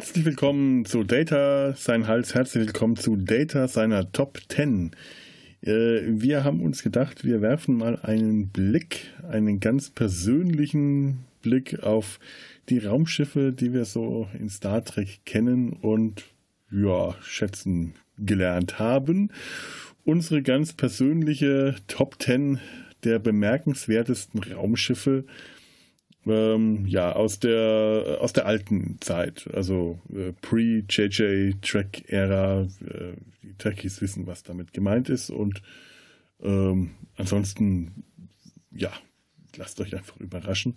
Herzlich willkommen zu Data, sein Hals. Herzlich willkommen zu Data seiner Top 10. Äh, wir haben uns gedacht, wir werfen mal einen Blick, einen ganz persönlichen Blick auf die Raumschiffe, die wir so in Star Trek kennen und ja, schätzen gelernt haben. Unsere ganz persönliche Top 10 der bemerkenswertesten Raumschiffe ähm, ja, aus der, aus der alten Zeit, also äh, Pre-JJ-Track-Ära. Äh, die Trekkies wissen, was damit gemeint ist. Und ähm, ansonsten, ja, lasst euch einfach überraschen.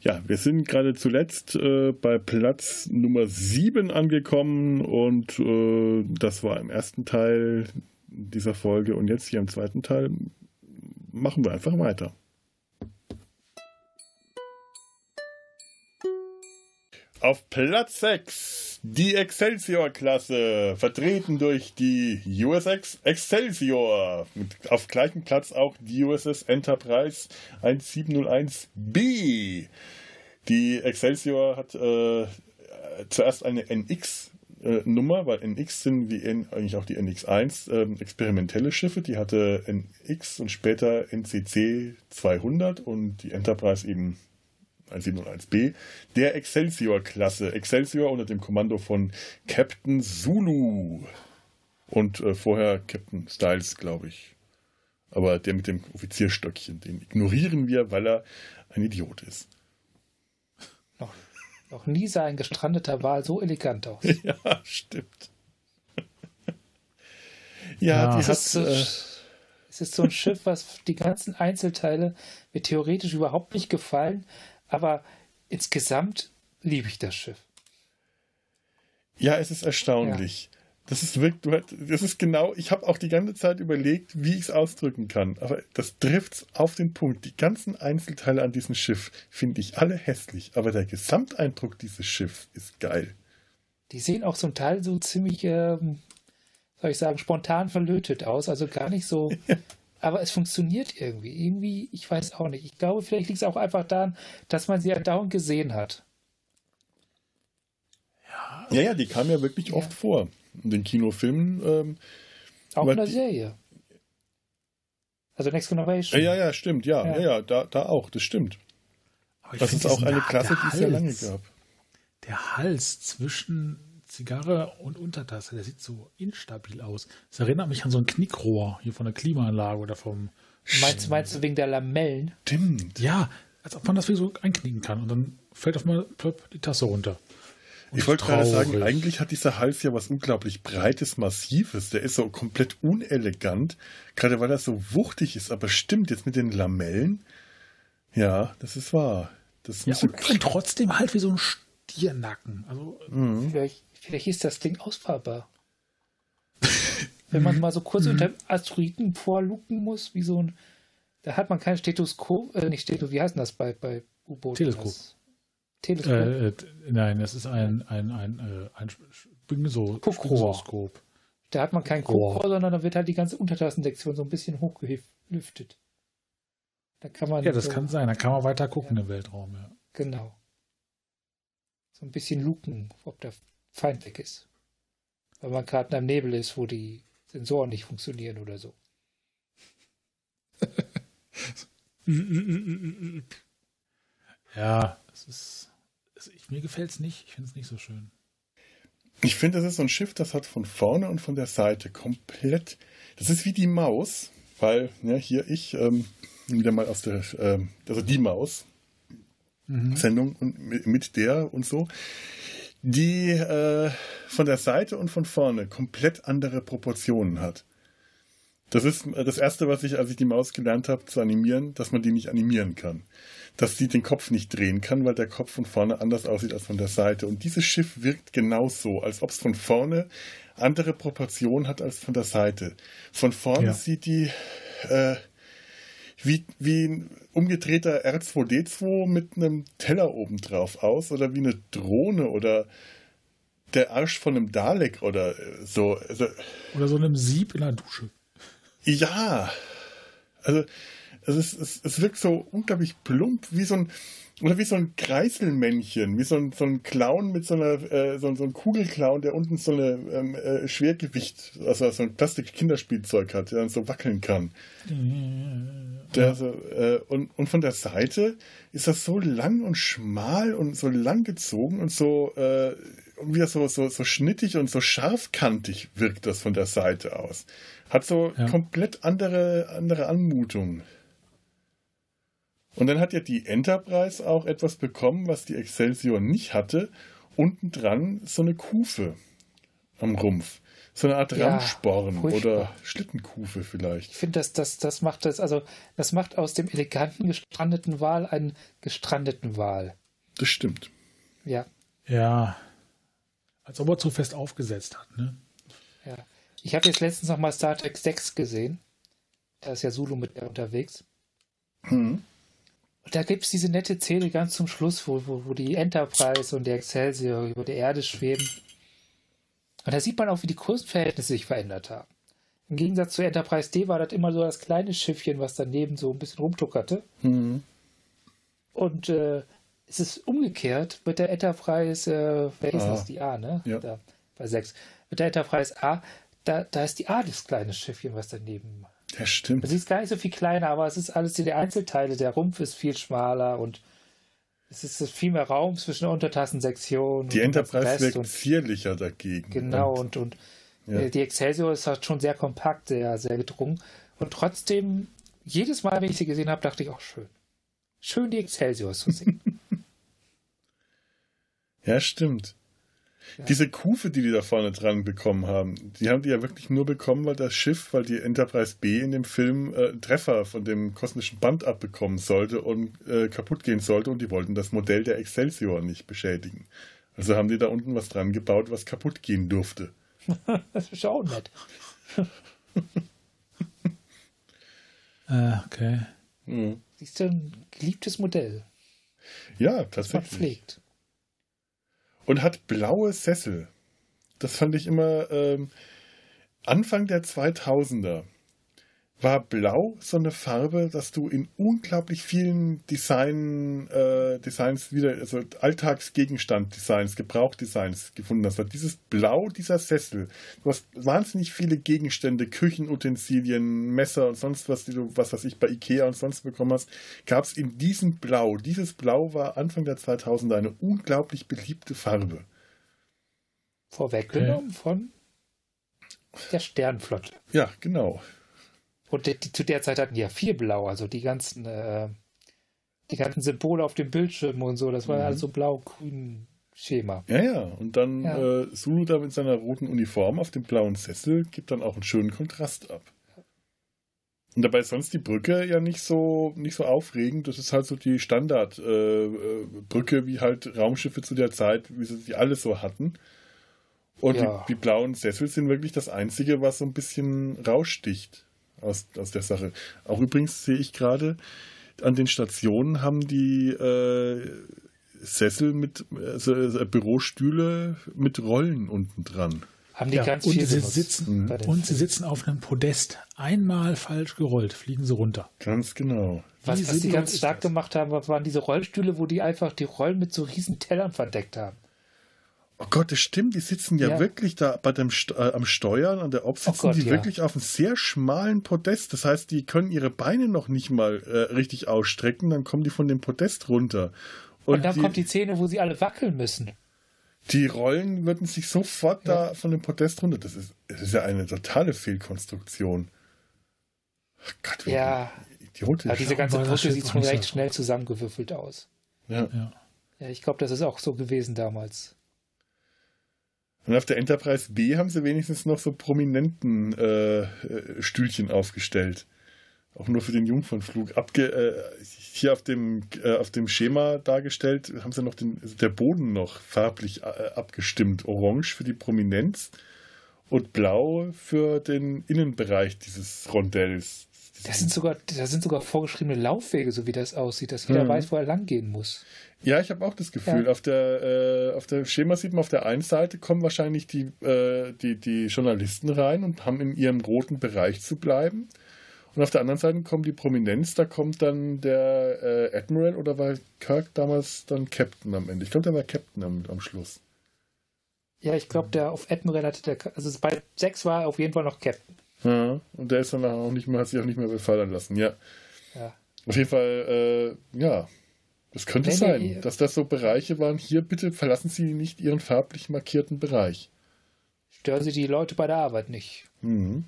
Ja, wir sind gerade zuletzt äh, bei Platz Nummer 7 angekommen und äh, das war im ersten Teil dieser Folge und jetzt hier im zweiten Teil machen wir einfach weiter. Auf Platz 6 die Excelsior-Klasse, vertreten durch die USX Excelsior. Auf gleichem Platz auch die USS Enterprise 1701B. Die Excelsior hat äh, zuerst eine NX Nummer, weil NX sind wie N, eigentlich auch die NX1 äh, experimentelle Schiffe. Die hatte NX und später NCC 200 und die Enterprise eben 1701b, der Excelsior-Klasse. Excelsior unter dem Kommando von Captain Zulu. Und äh, vorher Captain Styles, glaube ich. Aber der mit dem Offizierstöckchen, den ignorieren wir, weil er ein Idiot ist. Noch, noch nie sah ein gestrandeter Wal so elegant aus. ja, stimmt. ja, ja dieses. Hat, äh, es ist so ein Schiff, was die ganzen Einzelteile mir theoretisch überhaupt nicht gefallen, aber insgesamt liebe ich das Schiff. Ja, es ist erstaunlich. Ja. Das ist wirklich, das ist genau, ich habe auch die ganze Zeit überlegt, wie ich es ausdrücken kann. Aber das trifft auf den Punkt. Die ganzen Einzelteile an diesem Schiff finde ich alle hässlich. Aber der Gesamteindruck dieses Schiffs ist geil. Die sehen auch zum Teil so ziemlich, ähm, soll ich sagen, spontan verlötet aus. Also gar nicht so aber es funktioniert irgendwie. Irgendwie, ich weiß auch nicht. Ich glaube, vielleicht liegt es auch einfach daran, dass man sie ja dauernd gesehen hat. Ja, ja, ja die kam ja wirklich ja. oft vor. In den Kinofilmen. Ähm, auch in der Serie. Also Next Generation. Ja, ja, stimmt, ja, ja, ja, da, da auch, das stimmt. das ist auch eine Klasse, die es ja lange gab. Der Hals zwischen Zigarre und Untertasse, der sieht so instabil aus. Das erinnert mich an so ein Knickrohr hier von der Klimaanlage oder vom. Meinst, meinst du wegen der Lamellen? Stimmt. Ja, als ob man das wie so einknicken kann und dann fällt auf mal plöpp die Tasse runter. Und ich wollte gerade sagen, eigentlich hat dieser Hals ja was unglaublich Breites, Massives. Der ist so komplett unelegant, gerade weil er so wuchtig ist. Aber stimmt, jetzt mit den Lamellen, ja, das ist wahr. Das ja, und, und trotzdem halt wie so ein Stiernacken. Also, mhm. vielleicht, Vielleicht ist das Ding ausfahrbar. Wenn man mal so kurz mhm. unter Asteroiden vorlucken muss, wie so ein. Da hat man kein Stethoskop, äh, nicht Stethoskop, wie heißt das bei, bei U-Booten? Teleskop. Teleskop. Äh, äh, nein, das ist ein, ein, ein, äh, ein, so Guckrohr. Da hat man kein Guckrohr, sondern da wird halt die ganze Untertassensektion so ein bisschen hochgelüftet. Da kann man. Ja, das so, kann sein. Da kann man weiter gucken ja. im Weltraum, ja. Genau. So ein bisschen luken, ob der Feind weg ist. Weil man gerade in einem Nebel ist, wo die Sensoren nicht funktionieren oder so. ja, es ist. Es, ich, mir gefällt es nicht. Ich finde es nicht so schön. Ich finde, das ist so ein Schiff, das hat von vorne und von der Seite komplett. Das ist wie die Maus, weil, ja, hier ich, ähm, wieder mal aus der, ähm, also die Maus, mhm. Sendung und mit der und so die äh, von der Seite und von vorne komplett andere Proportionen hat. Das ist das Erste, was ich, als ich die Maus gelernt habe zu animieren, dass man die nicht animieren kann. Dass sie den Kopf nicht drehen kann, weil der Kopf von vorne anders aussieht als von der Seite. Und dieses Schiff wirkt genauso, als ob es von vorne andere Proportionen hat als von der Seite. Von vorne ja. sieht die äh, wie, wie ein umgedrehter R2D2 mit einem Teller obendrauf aus oder wie eine Drohne oder der Arsch von einem Dalek oder so. Also, oder so einem Sieb in der Dusche. Ja. Also es, ist, es, es wirkt so unglaublich plump, wie so ein, oder wie so ein Kreiselmännchen, wie so ein, so ein Clown mit so einer, äh, so, so ein Kugelclown, der unten so eine ähm, äh, Schwergewicht, also so ein Plastik-Kinderspielzeug hat, der dann so wackeln kann. Der so, äh, und, und von der Seite ist das so lang und schmal und so lang gezogen und so, äh, und wieder so, so, so schnittig und so scharfkantig wirkt das von der Seite aus. Hat so ja. komplett andere, andere Anmutung. Und dann hat ja die Enterprise auch etwas bekommen, was die Excelsior nicht hatte. Unten dran so eine Kufe am Rumpf. So eine Art ja, Ramsporn oder Schlittenkufe vielleicht. Ich finde, das, das, das macht das, also das macht aus dem eleganten gestrandeten Wal einen gestrandeten Wal. Das stimmt. Ja. Ja. Als ob er zu fest aufgesetzt hat, ne? Ja. Ich habe jetzt letztens noch mal Star Trek 6 gesehen. Da ist ja Zulu mit unterwegs. Hm. Und da gibt es diese nette Szene ganz zum Schluss, wo, wo, wo die Enterprise und der Excelsior über der Erde schweben. Und da sieht man auch, wie die Größenverhältnisse sich verändert haben. Im Gegensatz zu Enterprise D war das immer so das kleine Schiffchen, was daneben so ein bisschen rumtuckerte. Mhm. Und äh, es ist umgekehrt mit der Enterprise, äh, wer ist das? Die A, ne? Ja. Da, bei 6. Mit der Enterprise A, da, da ist die A das kleine Schiffchen, was daneben ja, stimmt. Es ist gar nicht so viel kleiner, aber es ist alles die Einzelteile. Der Rumpf ist viel schmaler und es ist viel mehr Raum zwischen der Untertassensektion. Die Enterprise wirkt und, zierlicher dagegen. Genau, und, und, und ja. die Excelsior ist halt schon sehr kompakt, sehr, sehr gedrungen. Und trotzdem, jedes Mal, wenn ich sie gesehen habe, dachte ich auch schön. Schön, die Excelsior zu sehen. ja, stimmt. Diese Kufe, die die da vorne dran bekommen haben, die haben die ja wirklich nur bekommen, weil das Schiff, weil die Enterprise B in dem Film äh, Treffer von dem kosmischen Band abbekommen sollte und äh, kaputt gehen sollte und die wollten das Modell der Excelsior nicht beschädigen. Also haben die da unten was dran gebaut, was kaputt gehen durfte. das ist auch nett. ah, okay. Mhm. Siehst du, ein geliebtes Modell. Ja, tatsächlich. Das man pflegt und hat blaue Sessel. Das fand ich immer ähm, Anfang der 2000er war blau so eine Farbe, dass du in unglaublich vielen Design, äh, Designs wieder, also Alltagsgegenstand-Designs, Gebrauchdesigns gefunden hast. Dieses Blau dieser Sessel, du hast wahnsinnig viele Gegenstände, Küchenutensilien, Messer und sonst was, die du, was weiß ich, bei Ikea und sonst bekommen hast, gab es in diesem Blau. Dieses Blau war Anfang der 2000er eine unglaublich beliebte Farbe. Vorweggenommen okay. von der Sternflotte. Ja, genau. Und die, die, zu der Zeit hatten die ja viel Blau, also die ganzen, äh, die ganzen Symbole auf dem Bildschirm und so, das war mhm. alles so blau-grün Schema. Ja, ja. Und dann ja. Äh, Sulu da mit seiner roten Uniform auf dem blauen Sessel gibt dann auch einen schönen Kontrast ab. Und dabei ist sonst die Brücke ja nicht so, nicht so aufregend. Das ist halt so die Standardbrücke, äh, wie halt Raumschiffe zu der Zeit, wie sie die alle so hatten. Und ja. die, die, blauen Sessel sind wirklich das Einzige, was so ein bisschen raussticht aus, aus der Sache. Auch übrigens sehe ich gerade, an den Stationen haben die äh, Sessel mit also, also Bürostühle mit Rollen unten dran. Haben die ja, ganz und viel sie sitzen mhm. und sie sitzen auf einem Podest. Einmal falsch gerollt, fliegen sie runter. Ganz genau. Was, was sie ganz stark das? gemacht haben, waren diese Rollstühle, wo die einfach die Rollen mit so riesen Tellern verdeckt haben. Oh Gott, das stimmt. Die sitzen ja, ja. wirklich da bei dem St äh, am Steuern an der Ob sitzen oh Gott, die ja. wirklich auf einem sehr schmalen Podest. Das heißt, die können ihre Beine noch nicht mal äh, richtig ausstrecken. Dann kommen die von dem Podest runter. Und, Und dann die, kommt die Szene, wo sie alle wackeln müssen. Die Rollen würden sich sofort ja. da von dem Podest runter. Das ist, das ist ja eine totale Fehlkonstruktion. Oh Gott, wie ja. idiotisch. Aber diese ganze Brücke sieht schon recht schnell zusammengewürfelt aus. Ja. Ja, ja ich glaube, das ist auch so gewesen damals. Und auf der Enterprise B haben sie wenigstens noch so prominenten äh, äh, Stühlchen aufgestellt. Auch nur für den Jungfernflug. Abge äh, hier auf dem, äh, auf dem Schema dargestellt, haben sie noch den, also der Boden noch farblich äh, abgestimmt. Orange für die Prominenz und blau für den Innenbereich dieses Rondells. Das sind sogar, das sind sogar vorgeschriebene Laufwege, so wie das aussieht, dass jeder mhm. weiß, wo er lang gehen muss. Ja, ich habe auch das Gefühl. Ja. Auf der äh, auf der Schema sieht man auf der einen Seite kommen wahrscheinlich die, äh, die, die Journalisten rein und haben in ihrem roten Bereich zu bleiben. Und auf der anderen Seite kommt die Prominenz, da kommt dann der äh, Admiral oder war Kirk damals dann Captain am Ende? Ich glaube, der war Captain am, am Schluss. Ja, ich glaube, der auf Admiral hatte der, also bei 6 war er auf jeden Fall noch Captain. Ja, und der ist dann auch nicht mehr, hat sich auch nicht mehr befallen lassen, ja. Ja. Auf jeden Fall, äh, ja, das könnte Nee, sein, nee, dass das so Bereiche waren. Hier bitte verlassen Sie nicht Ihren farblich markierten Bereich. Stören Sie die Leute bei der Arbeit nicht. Mhm.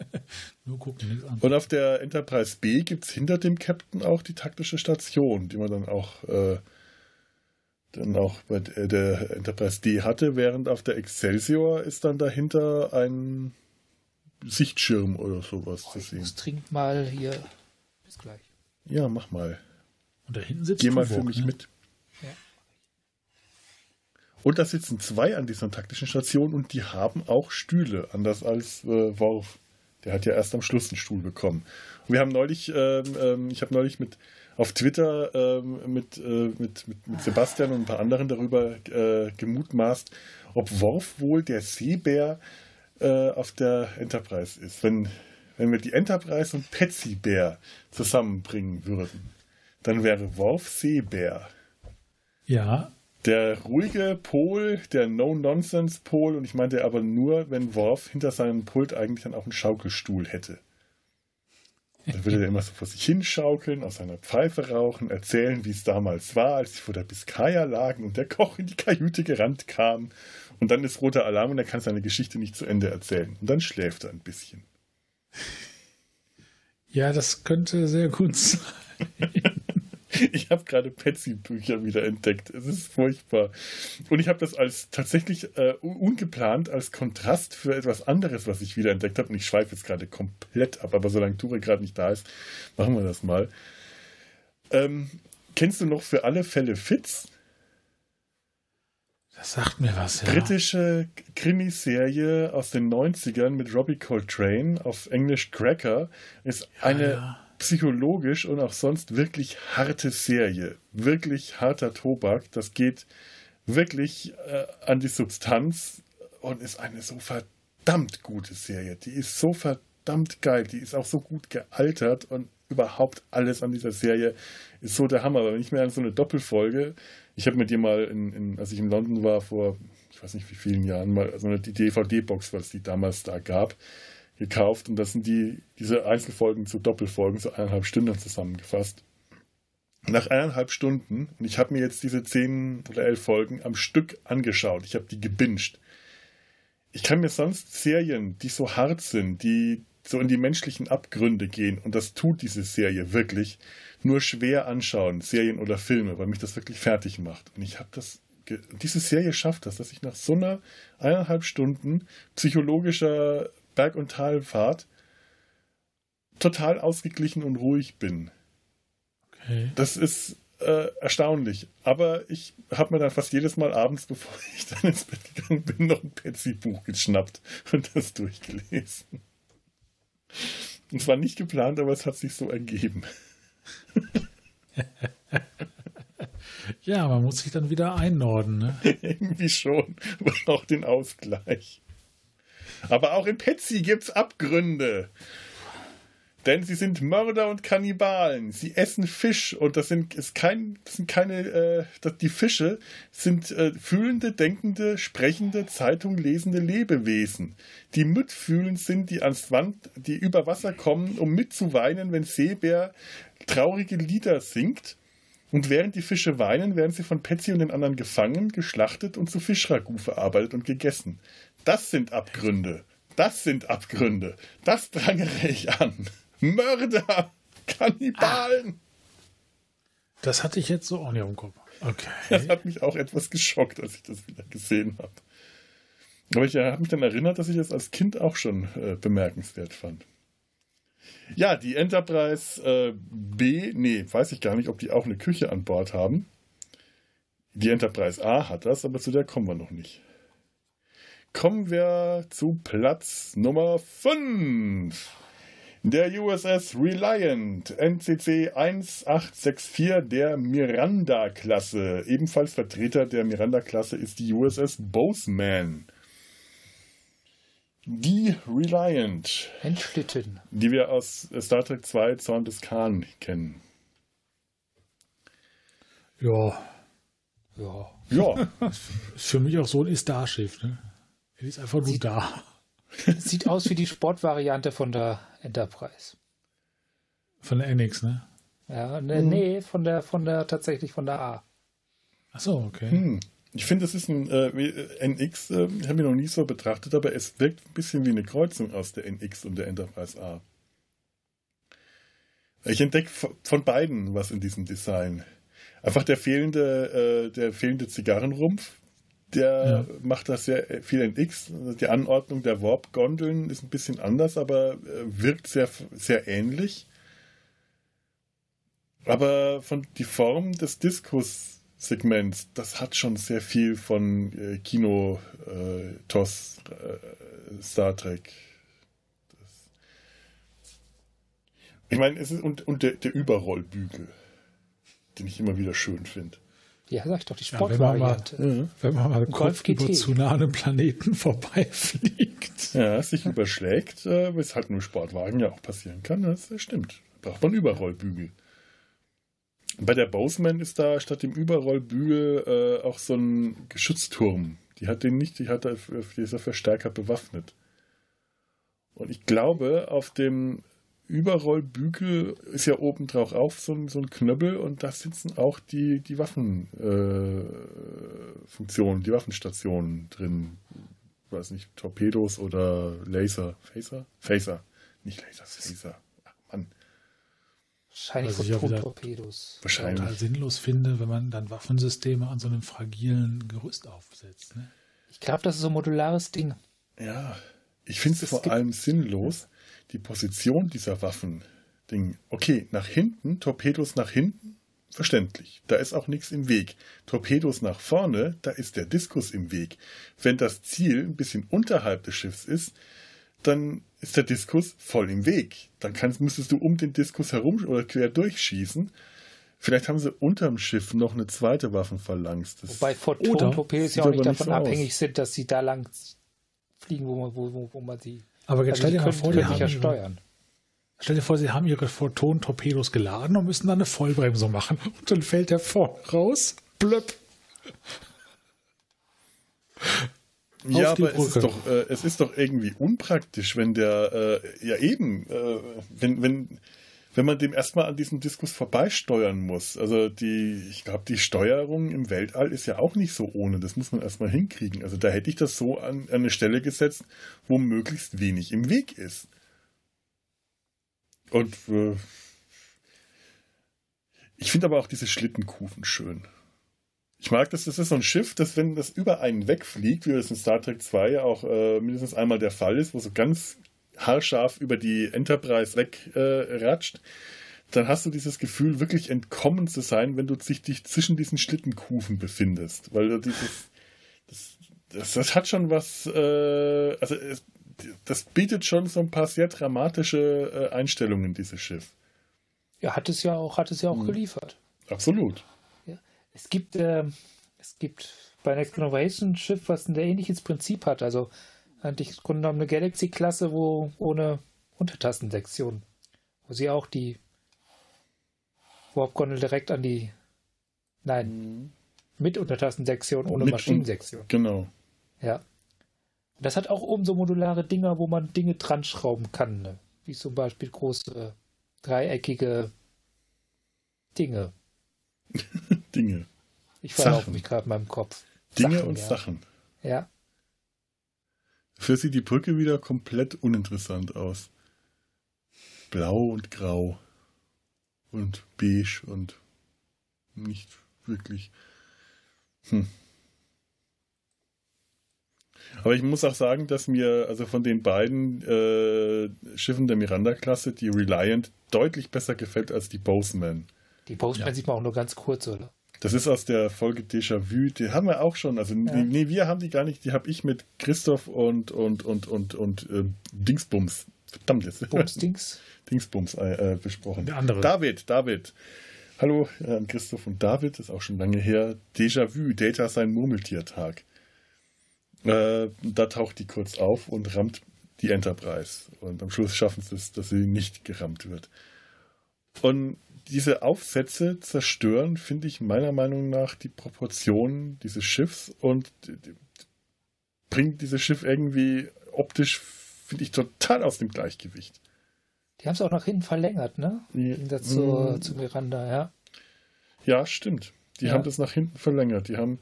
Nur gucken, nichts an. Und auf der Enterprise B gibt es hinter dem Captain auch die taktische Station, die man dann auch, äh, dann auch bei der Enterprise D hatte, während auf der Excelsior ist dann dahinter ein Sichtschirm oder sowas zu Ich sehen. muss dringend mal hier. Bis gleich. Ja, mach mal. Und da hinten sitzt Geh mal für mich ne? mit. Ja. Und da sitzen zwei an dieser taktischen Station und die haben auch Stühle, anders als äh, Worf. Der hat ja erst am Schluss einen Stuhl bekommen. Und wir haben neulich, ähm, ähm, ich habe neulich mit auf Twitter ähm, mit, äh, mit, mit, mit Sebastian und ein paar anderen darüber äh, gemutmaßt, ob Worf wohl der Seebär äh, auf der Enterprise ist. Wenn, wenn wir die Enterprise und Patsy Bär zusammenbringen würden, dann wäre Worf Seebär. Ja, Der ruhige Pol, der No-Nonsense-Pol, und ich meinte aber nur, wenn Worf hinter seinem Pult eigentlich dann auch einen Schaukelstuhl hätte. Dann würde er immer so vor sich hinschaukeln, aus seiner Pfeife rauchen, erzählen, wie es damals war, als sie vor der Biskaya lagen und der Koch in die Kajüte gerannt kam. Und dann ist roter Alarm und er kann seine Geschichte nicht zu Ende erzählen. Und dann schläft er ein bisschen. ja, das könnte sehr gut sein. Ich habe gerade Petsy-Bücher wieder entdeckt. Es ist furchtbar. Und ich habe das als tatsächlich äh, un- ungeplant als Kontrast für etwas anderes, was ich wieder entdeckt habe. Und ich schweife jetzt gerade komplett ab, aber solange Ture gerade nicht da ist, machen wir das mal. Ähm, kennst du noch für alle Fälle Fitz? Das sagt mir was, ja. Britische Krimiserie aus den 90ern mit Robbie Coltrane auf Englisch Cracker ist eine ja. psychologisch und auch sonst wirklich harte Serie. Wirklich harter Tobak. Das geht wirklich äh, an die Substanz und ist eine so verdammt gute Serie. Die ist so verdammt geil. Die ist auch so gut gealtert und überhaupt alles an dieser Serie ist so der Hammer. Aber wenn ich mir an so eine Doppelfolge, ich habe mit dir mal, in, in, als ich in London war, vor ich weiß nicht wie vielen Jahren, mal so eine die DVD-Box, was die damals da gab, gekauft und das sind die, diese Einzelfolgen zu Doppelfolgen, so eineinhalb Stunden zusammengefasst. Nach eineinhalb Stunden, und ich habe mir jetzt diese zehn oder elf Folgen am Stück angeschaut, ich habe die gebinged. Ich kann mir sonst Serien, die so hart sind, die so in die menschlichen Abgründe gehen, und das tut diese Serie wirklich, nur schwer anschauen, Serien oder Filme, weil mich das wirklich fertig macht. Und ich habe das, diese Serie schafft das, dass ich nach so einer eineinhalb Stunden psychologischer Berg- und Talfahrt total ausgeglichen und ruhig bin. Okay. Das ist äh, erstaunlich. Aber ich habe mir dann fast jedes Mal abends, bevor ich dann ins Bett gegangen bin, noch ein Petsy-Buch geschnappt und das durchgelesen. Und es war nicht geplant, aber es hat sich so ergeben. Ja, man muss sich dann wieder einnorden. Ne? Irgendwie schon. Man braucht den Ausgleich. Aber auch in Petsy gibt's Abgründe. Denn sie sind Mörder und Kannibalen. Sie essen Fisch und das sind, ist kein, das sind keine, äh, das, die Fische sind äh, fühlende, denkende, sprechende, Zeitung lesende Lebewesen, die mitfühlend sind, die ans Wand, die über Wasser kommen, um mitzuweinen, wenn Seebär traurige Lieder singt. Und während die Fische weinen, werden sie von Petsy und den anderen gefangen, geschlachtet und zu Fischragout verarbeitet und gegessen. Das sind Abgründe. Das sind Abgründe. Das prangere ich an. Mörder! Kannibalen! Das hatte ich jetzt so auch nicht im Kopf. Das Okay. hat mich auch etwas geschockt, als ich das wieder gesehen habe. Aber ich habe mich dann erinnert, dass ich das als Kind auch schon äh, bemerkenswert fand. Ja, die Enterprise äh, B, nee, weiß ich gar nicht, ob die auch eine Küche an Bord haben. Die Enterprise A hat das, aber zu der kommen wir noch nicht. Kommen wir zu Platz Nummer 5. Der USS Reliant NCC 1864 der Miranda-Klasse. Ebenfalls Vertreter der Miranda-Klasse ist die USS Bozeman. Die Reliant. Entschlitten. Die wir aus Star Trek 2 Zorn des Khan kennen. Ja. Ja. Ja. ist für mich auch so ein Starschiff, ne? Er ist einfach nur Sieht, da. Sieht aus wie die Sportvariante von der Enterprise. Von der NX, ne? Ja, ne, mhm. nee, von der, von der, tatsächlich von der A. Ach so, okay. Hm. Ich finde, das ist ein äh, NX, äh, habe ich noch nie so betrachtet, aber es wirkt ein bisschen wie eine Kreuzung aus der NX und der Enterprise A. Ich entdecke von beiden was in diesem Design. Einfach der fehlende, äh, der fehlende Zigarrenrumpf, der ja. macht das sehr viel NX. Die Anordnung der Warp-Gondeln ist ein bisschen anders, aber äh, wirkt sehr, sehr ähnlich. Aber von die Form des Diskus Segments, das hat schon sehr viel von äh, Kino, äh, TOS, äh, Star Trek. Das ich meine, es ist und, und der, der Überrollbügel, den ich immer wieder schön finde. Ja, sag ich doch, die Sportvariante. Ja, wenn man mal, wenn man mal kurz über zu nah einem Planeten vorbeifliegt. Ja, sich überschlägt, äh, was halt nur Sportwagen ja auch passieren kann, das stimmt. Braucht man Überrollbügel. Bei der Boseman ist da statt dem Überrollbügel äh, auch so ein Geschützturm. Die hat den nicht, die hat dieser Verstärker bewaffnet. Und ich glaube, auf dem Überrollbügel ist ja oben drauf auf so ein, so ein Knöppel und da sitzen auch die, die Waffenfunktionen, äh, die Waffenstationen drin. Ich weiß nicht, Torpedos oder Laser. Phaser? Phaser. Nicht Laser, Phaser. Ach Mann. Wahrscheinlich Was von Torpedos. Wahrscheinlich. total sinnlos finde, wenn man dann Waffensysteme an so einem fragilen Gerüst aufsetzt. Ne? Ich glaube, das ist so ein modulares Ding. Ja, ich finde es vor allem sinnlos, die Position dieser Waffen. Ding. Okay, nach hinten, Torpedos nach hinten, verständlich. Da ist auch nichts im Weg. Torpedos nach vorne, da ist der Diskus im Weg. Wenn das Ziel ein bisschen unterhalb des Schiffs ist, dann ist der Diskus voll im Weg. Dann kannst, müsstest du um den Diskus herum oder quer durchschießen. Vielleicht haben sie unterm Schiff noch eine zweite Waffenphalanx. Wobei Photon-Torpedos ja auch nicht davon so abhängig aus. sind, dass sie da lang fliegen, wo man, wo, wo man sie. Aber jetzt also stell dir mal vor, die haben ja steuern. Stell dir vor, sie haben ihre Photon-Torpedos geladen und müssen dann eine Vollbremsung machen. Und dann fällt der vorne raus. Blöpp. Ja, aber es ist, doch, äh, es ist doch irgendwie unpraktisch, wenn der, äh, ja eben, äh, wenn, wenn, wenn man dem erstmal an diesem Diskus vorbeisteuern muss. Also die, ich glaube, die Steuerung im Weltall ist ja auch nicht so ohne. Das muss man erstmal hinkriegen. Also da hätte ich das so an, an eine Stelle gesetzt, wo möglichst wenig im Weg ist. Und äh, ich finde aber auch diese Schlittenkufen schön. Ich mag das, das ist so ein Schiff, das, wenn das über einen wegfliegt, wie das in Star Trek 2 ja auch äh, mindestens einmal der Fall ist, wo so ganz haarscharf über die Enterprise wegratscht, äh, dann hast du dieses Gefühl, wirklich entkommen zu sein, wenn du dich, dich zwischen diesen Schlittenkufen befindest. Weil du dieses, das, das, das hat schon was, äh, also es, das bietet schon so ein paar sehr dramatische äh, Einstellungen, dieses Schiff. Ja, hat es ja auch, hat es ja auch hm. geliefert. Absolut. Es gibt, äh, es gibt bei Next Generation Schiff, was ein ähnliches Prinzip hat. Also eigentlich im Grunde genommen eine Galaxy-Klasse, wo ohne Untertassensektion. Wo sie auch die Warp-Gondel direkt an die. Nein. Mhm. Mit Untertassensektion, ohne mit Maschinensektion. Genau. Ja. Das hat auch oben so modulare Dinger, wo man Dinge dran schrauben kann. Ne? Wie zum Beispiel große, dreieckige Dinge. Dinge. Ich verlaufe mich gerade in meinem Kopf. Dinge Sachen, und ja. Sachen. Ja. Dafür sieht die Brücke wieder komplett uninteressant aus. Blau und grau. Und beige und nicht wirklich. Hm. Aber ich muss auch sagen, dass mir also von den beiden äh, Schiffen der Miranda-Klasse die Reliant deutlich besser gefällt als die Boseman. Die Boseman ja. sieht man auch nur ganz kurz, oder? Das ist aus der Folge Déjà-vu. Die haben wir auch schon. Also, ja. nee, wir haben die gar nicht. Die habe ich mit Christoph und, und, und, und, und äh, Dingsbums. Verdammt jetzt. Bums, Dings. Dingsbums äh, besprochen. Der andere. David, David. Hallo äh, Christoph und David, ist auch schon lange her. Déjà-vu, Data sein Murmeltiertag. Äh, da taucht die kurz auf und rammt die Enterprise. Und am Schluss schaffen sie es, dass sie nicht gerammt wird. Und diese Aufsätze zerstören, finde ich meiner Meinung nach, die Proportionen dieses Schiffs und bringt dieses Schiff irgendwie optisch, finde ich, total aus dem Gleichgewicht. Die haben es auch nach hinten verlängert, ne? Ja. Im Gegensatz zur, zu Miranda, ja. Ja, stimmt. Die Ja. haben das nach hinten verlängert. Die haben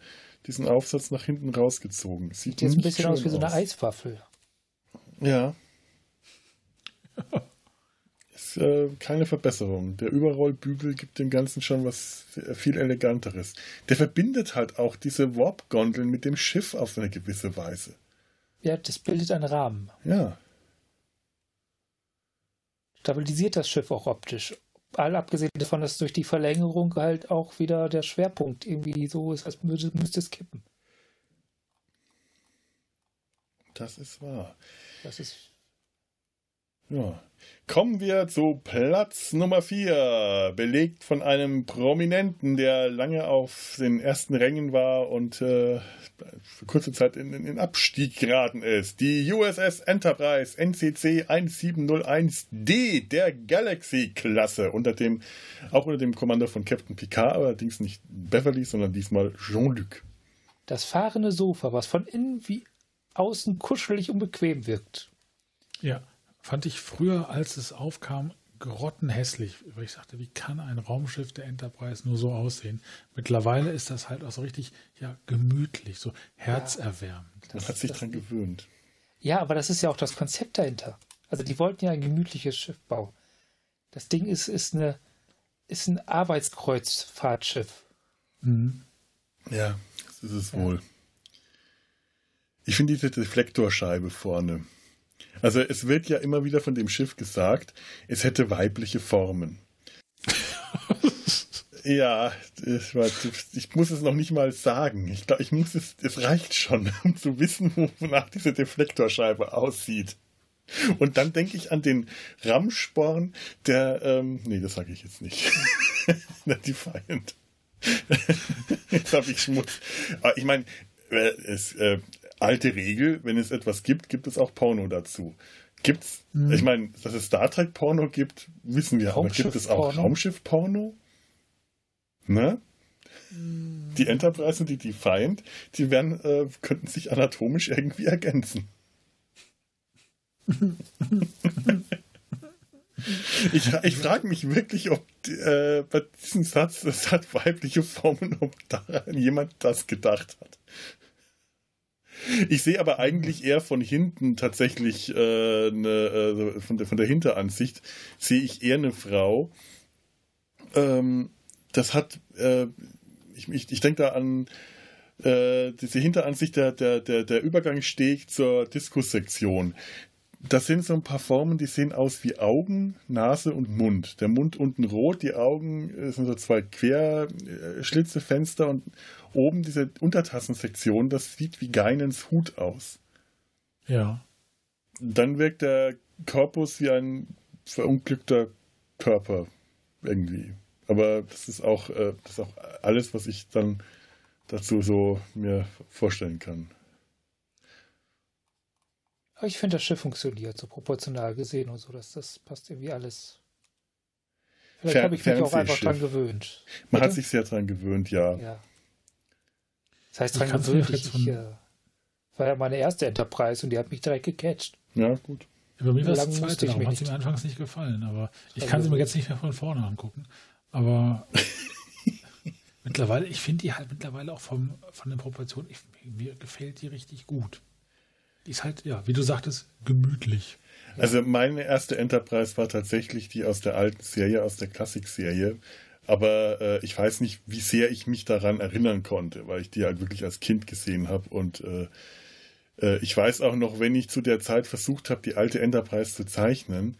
diesen Aufsatz nach hinten rausgezogen. Sieht Sieht jetzt ein bisschen aus wie so eine Eiswaffel. Ja. Ist äh, keine Verbesserung. Der Überrollbügel gibt dem Ganzen schon was viel eleganteres. Der verbindet halt auch diese Warp-Gondeln mit dem Schiff auf eine gewisse Weise. Ja, das bildet einen Rahmen. Ja. Stabilisiert das Schiff auch optisch. All abgesehen davon, dass durch die Verlängerung halt auch wieder der Schwerpunkt irgendwie so ist, als müsste, müsste es kippen. Das ist wahr. Das ist Ja. Kommen wir zu Platz Nummer 4, belegt von einem Prominenten, der lange auf den ersten Rängen war und äh, für kurze Zeit in in den Abstieg geraten ist. Die USS Enterprise NCC 1701D der Galaxy-Klasse, unter dem, auch unter dem Kommando von Captain Picard, allerdings nicht Beverly, sondern diesmal Jean-Luc. das fahrende Sofa, was von innen wie außen kuschelig und bequem wirkt. Ja, fand ich früher, als es aufkam, grottenhässlich. Weil ich sagte, wie kann ein Raumschiff der Enterprise nur so aussehen? Mittlerweile ist das halt auch so richtig, ja, gemütlich, so herzerwärmend. Man hat sich dran gewöhnt. Ja, aber das ist ja auch das Konzept dahinter. Also die wollten ja ein gemütliches Schiff bauen. Das Ding ist, ist, eine, ist ein Arbeitskreuzfahrtschiff. Mhm. Ja, das ist es wohl. Ich finde diese Deflektorscheibe vorne. Also es wird ja immer wieder von dem Schiff gesagt, es hätte weibliche Formen. ja, ich, war- ich muss es noch nicht mal sagen. Ich glaube, ich muss es, es reicht schon, um zu wissen, wonach diese Deflektorscheibe aussieht. Und dann denke ich an den Rammsporn, der, ähm, nee, das sage ich jetzt nicht. Der Defiant. Jetzt habe ich Schmutz. Aber ich meine, äh, es, äh, alte Regel, wenn es etwas gibt, gibt es auch Porno dazu. Gibt's, ich meine, dass es Star Trek Porno gibt, wissen wir, aber gibt es auch? Raumschiff Porno? Ne? Die Enterprise und die Defiant, die werden, äh, könnten sich anatomisch irgendwie ergänzen. Ich, ich frage mich wirklich, ob äh, bei diesem Satz, es hat weibliche Formen, ob daran jemand das gedacht hat. Ich sehe aber eigentlich eher von hinten tatsächlich äh, eine, äh, von, der, von der Hinteransicht sehe ich eher eine Frau. Ähm, das hat, äh, ich, ich, ich denke da an äh, diese Hinteransicht der, der, der, der Übergangssteg zur Diskussektion. Das sind so ein paar Formen, die sehen aus wie Augen, Nase und Mund. Der Mund unten rot, die Augen äh, sind so zwei Querschlitze, Fenster und oben diese Untertassensektion, das sieht wie Geinens Hut aus. Ja. Dann wirkt der Korpus wie ein verunglückter Körper irgendwie. Aber das ist auch, äh, das ist auch alles, was ich dann dazu so mir vorstellen kann. Aber ich finde, das Schiff funktioniert, so proportional gesehen und so, dass das passt irgendwie alles. Vielleicht habe ich mich auch einfach dran gewöhnt. Man hat Bitte? sich sehr dran gewöhnt, ja. Ja. Das heißt, Ich dran kann's mir gewöhnt. jetzt Ich, von- ich, äh, war ja meine erste Enterprise und die hat mich direkt gecatcht. Ja, gut. Bei mir war es zweite, ich darum hat sie nicht- mir anfangs nicht gefallen, aber ich Also- kann sie mir jetzt nicht mehr von vorne angucken. Aber mittlerweile, ich finde die halt mittlerweile auch vom, von den Proportionen, ich, mir gefällt die richtig gut. Die ist halt, ja, wie du sagtest, gemütlich. Also meine erste Enterprise war tatsächlich die aus der alten Serie, aus der Klassik-Serie. Aber äh, ich weiß nicht, wie sehr ich mich daran erinnern konnte, weil ich die halt wirklich als Kind gesehen habe. Und äh, äh, ich weiß auch noch, wenn ich zu der Zeit versucht habe, die alte Enterprise zu zeichnen,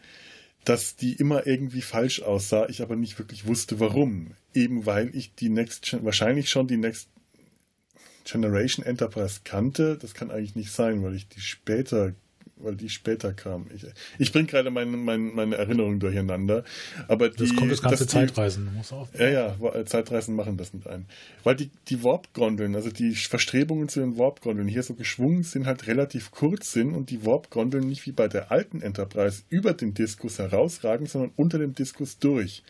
dass die immer irgendwie falsch aussah, ich aber nicht wirklich wusste, warum. Eben weil ich die Next Gen wahrscheinlich schon die Next Generation Enterprise kannte. Das kann eigentlich nicht sein, weil ich die später weil die später kam. Ich, ich bringe gerade meine, meine, meine Erinnerungen durcheinander. Aber die, das kommt das ganze Zeitreisen. Die, muss auch ja, ja, Zeitreisen machen das mit einem. Weil die, die Warp-Gondeln, also die Verstrebungen zu den Warp-Gondeln hier so geschwungen sind, halt relativ kurz sind und die Warp-Gondeln nicht wie bei der alten Enterprise über den Diskus herausragen, sondern unter dem Diskus durch.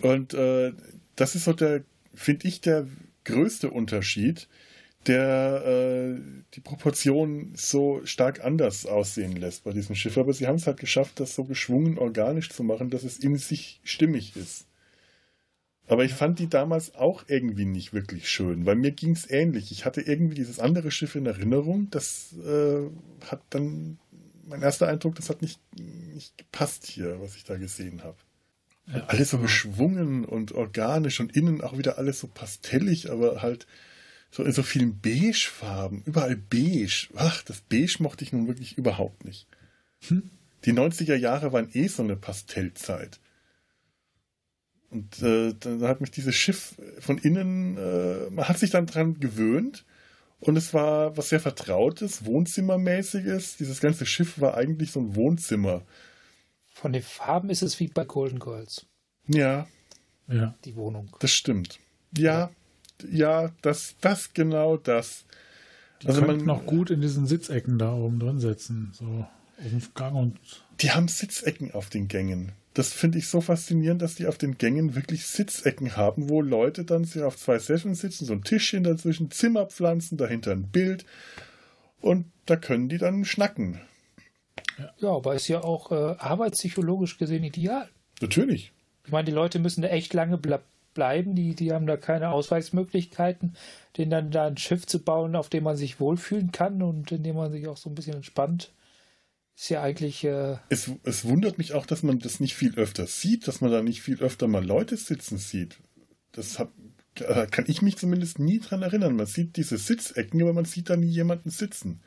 Und äh, das ist so der, finde ich, der größte Unterschied der äh, die Proportionen so stark anders aussehen lässt bei diesem Schiff. Aber sie haben es halt geschafft, das so geschwungen organisch zu machen, dass es in sich stimmig ist. Aber ich fand die damals auch irgendwie nicht wirklich schön, weil mir ging es ähnlich. Ich hatte irgendwie dieses andere Schiff in Erinnerung, das äh, hat dann, mein erster Eindruck, das hat nicht, nicht gepasst hier, was ich da gesehen habe. Ja, alles so geschwungen und organisch und innen auch wieder alles so pastellig, aber halt so in so vielen Beige-Farben, überall beige. Ach, das Beige mochte ich nun wirklich überhaupt nicht. Hm? Die 90er Jahre waren eh so eine Pastellzeit. Und äh, dann hat mich dieses Schiff von innen, äh, man hat sich dann dran gewöhnt und es war was sehr Vertrautes, Wohnzimmermäßiges. Dieses ganze Schiff war eigentlich so ein Wohnzimmer. Von den Farben ist es wie bei Golden Girls. Ja. Ja. Die Wohnung. Das stimmt. Ja, ja, das, das genau das. Die also man noch gut in diesen Sitzecken da oben drin sitzen, so dem Gang und. Die haben Sitzecken auf den Gängen. Das finde ich so faszinierend, dass die auf den Gängen wirklich Sitzecken haben, wo Leute dann sich auf zwei Sessions sitzen, so ein Tischchen dazwischen, Zimmerpflanzen, dahinter ein Bild und da können die dann schnacken. Ja, aber ist ja auch äh, arbeitspsychologisch gesehen ideal. Natürlich. Ich meine, die Leute müssen da echt lange bleiben. Die, die haben da keine Ausweichsmöglichkeiten, denen dann da ein Schiff zu bauen, auf dem man sich wohlfühlen kann und in dem man sich auch so ein bisschen entspannt. Ist ja eigentlich. Äh es, es wundert mich auch, dass man das nicht viel öfter sieht, dass man da nicht viel öfter mal Leute sitzen sieht. Das hat, kann ich mich zumindest nie dran erinnern. Man sieht diese Sitzecken, aber man sieht da nie jemanden sitzen.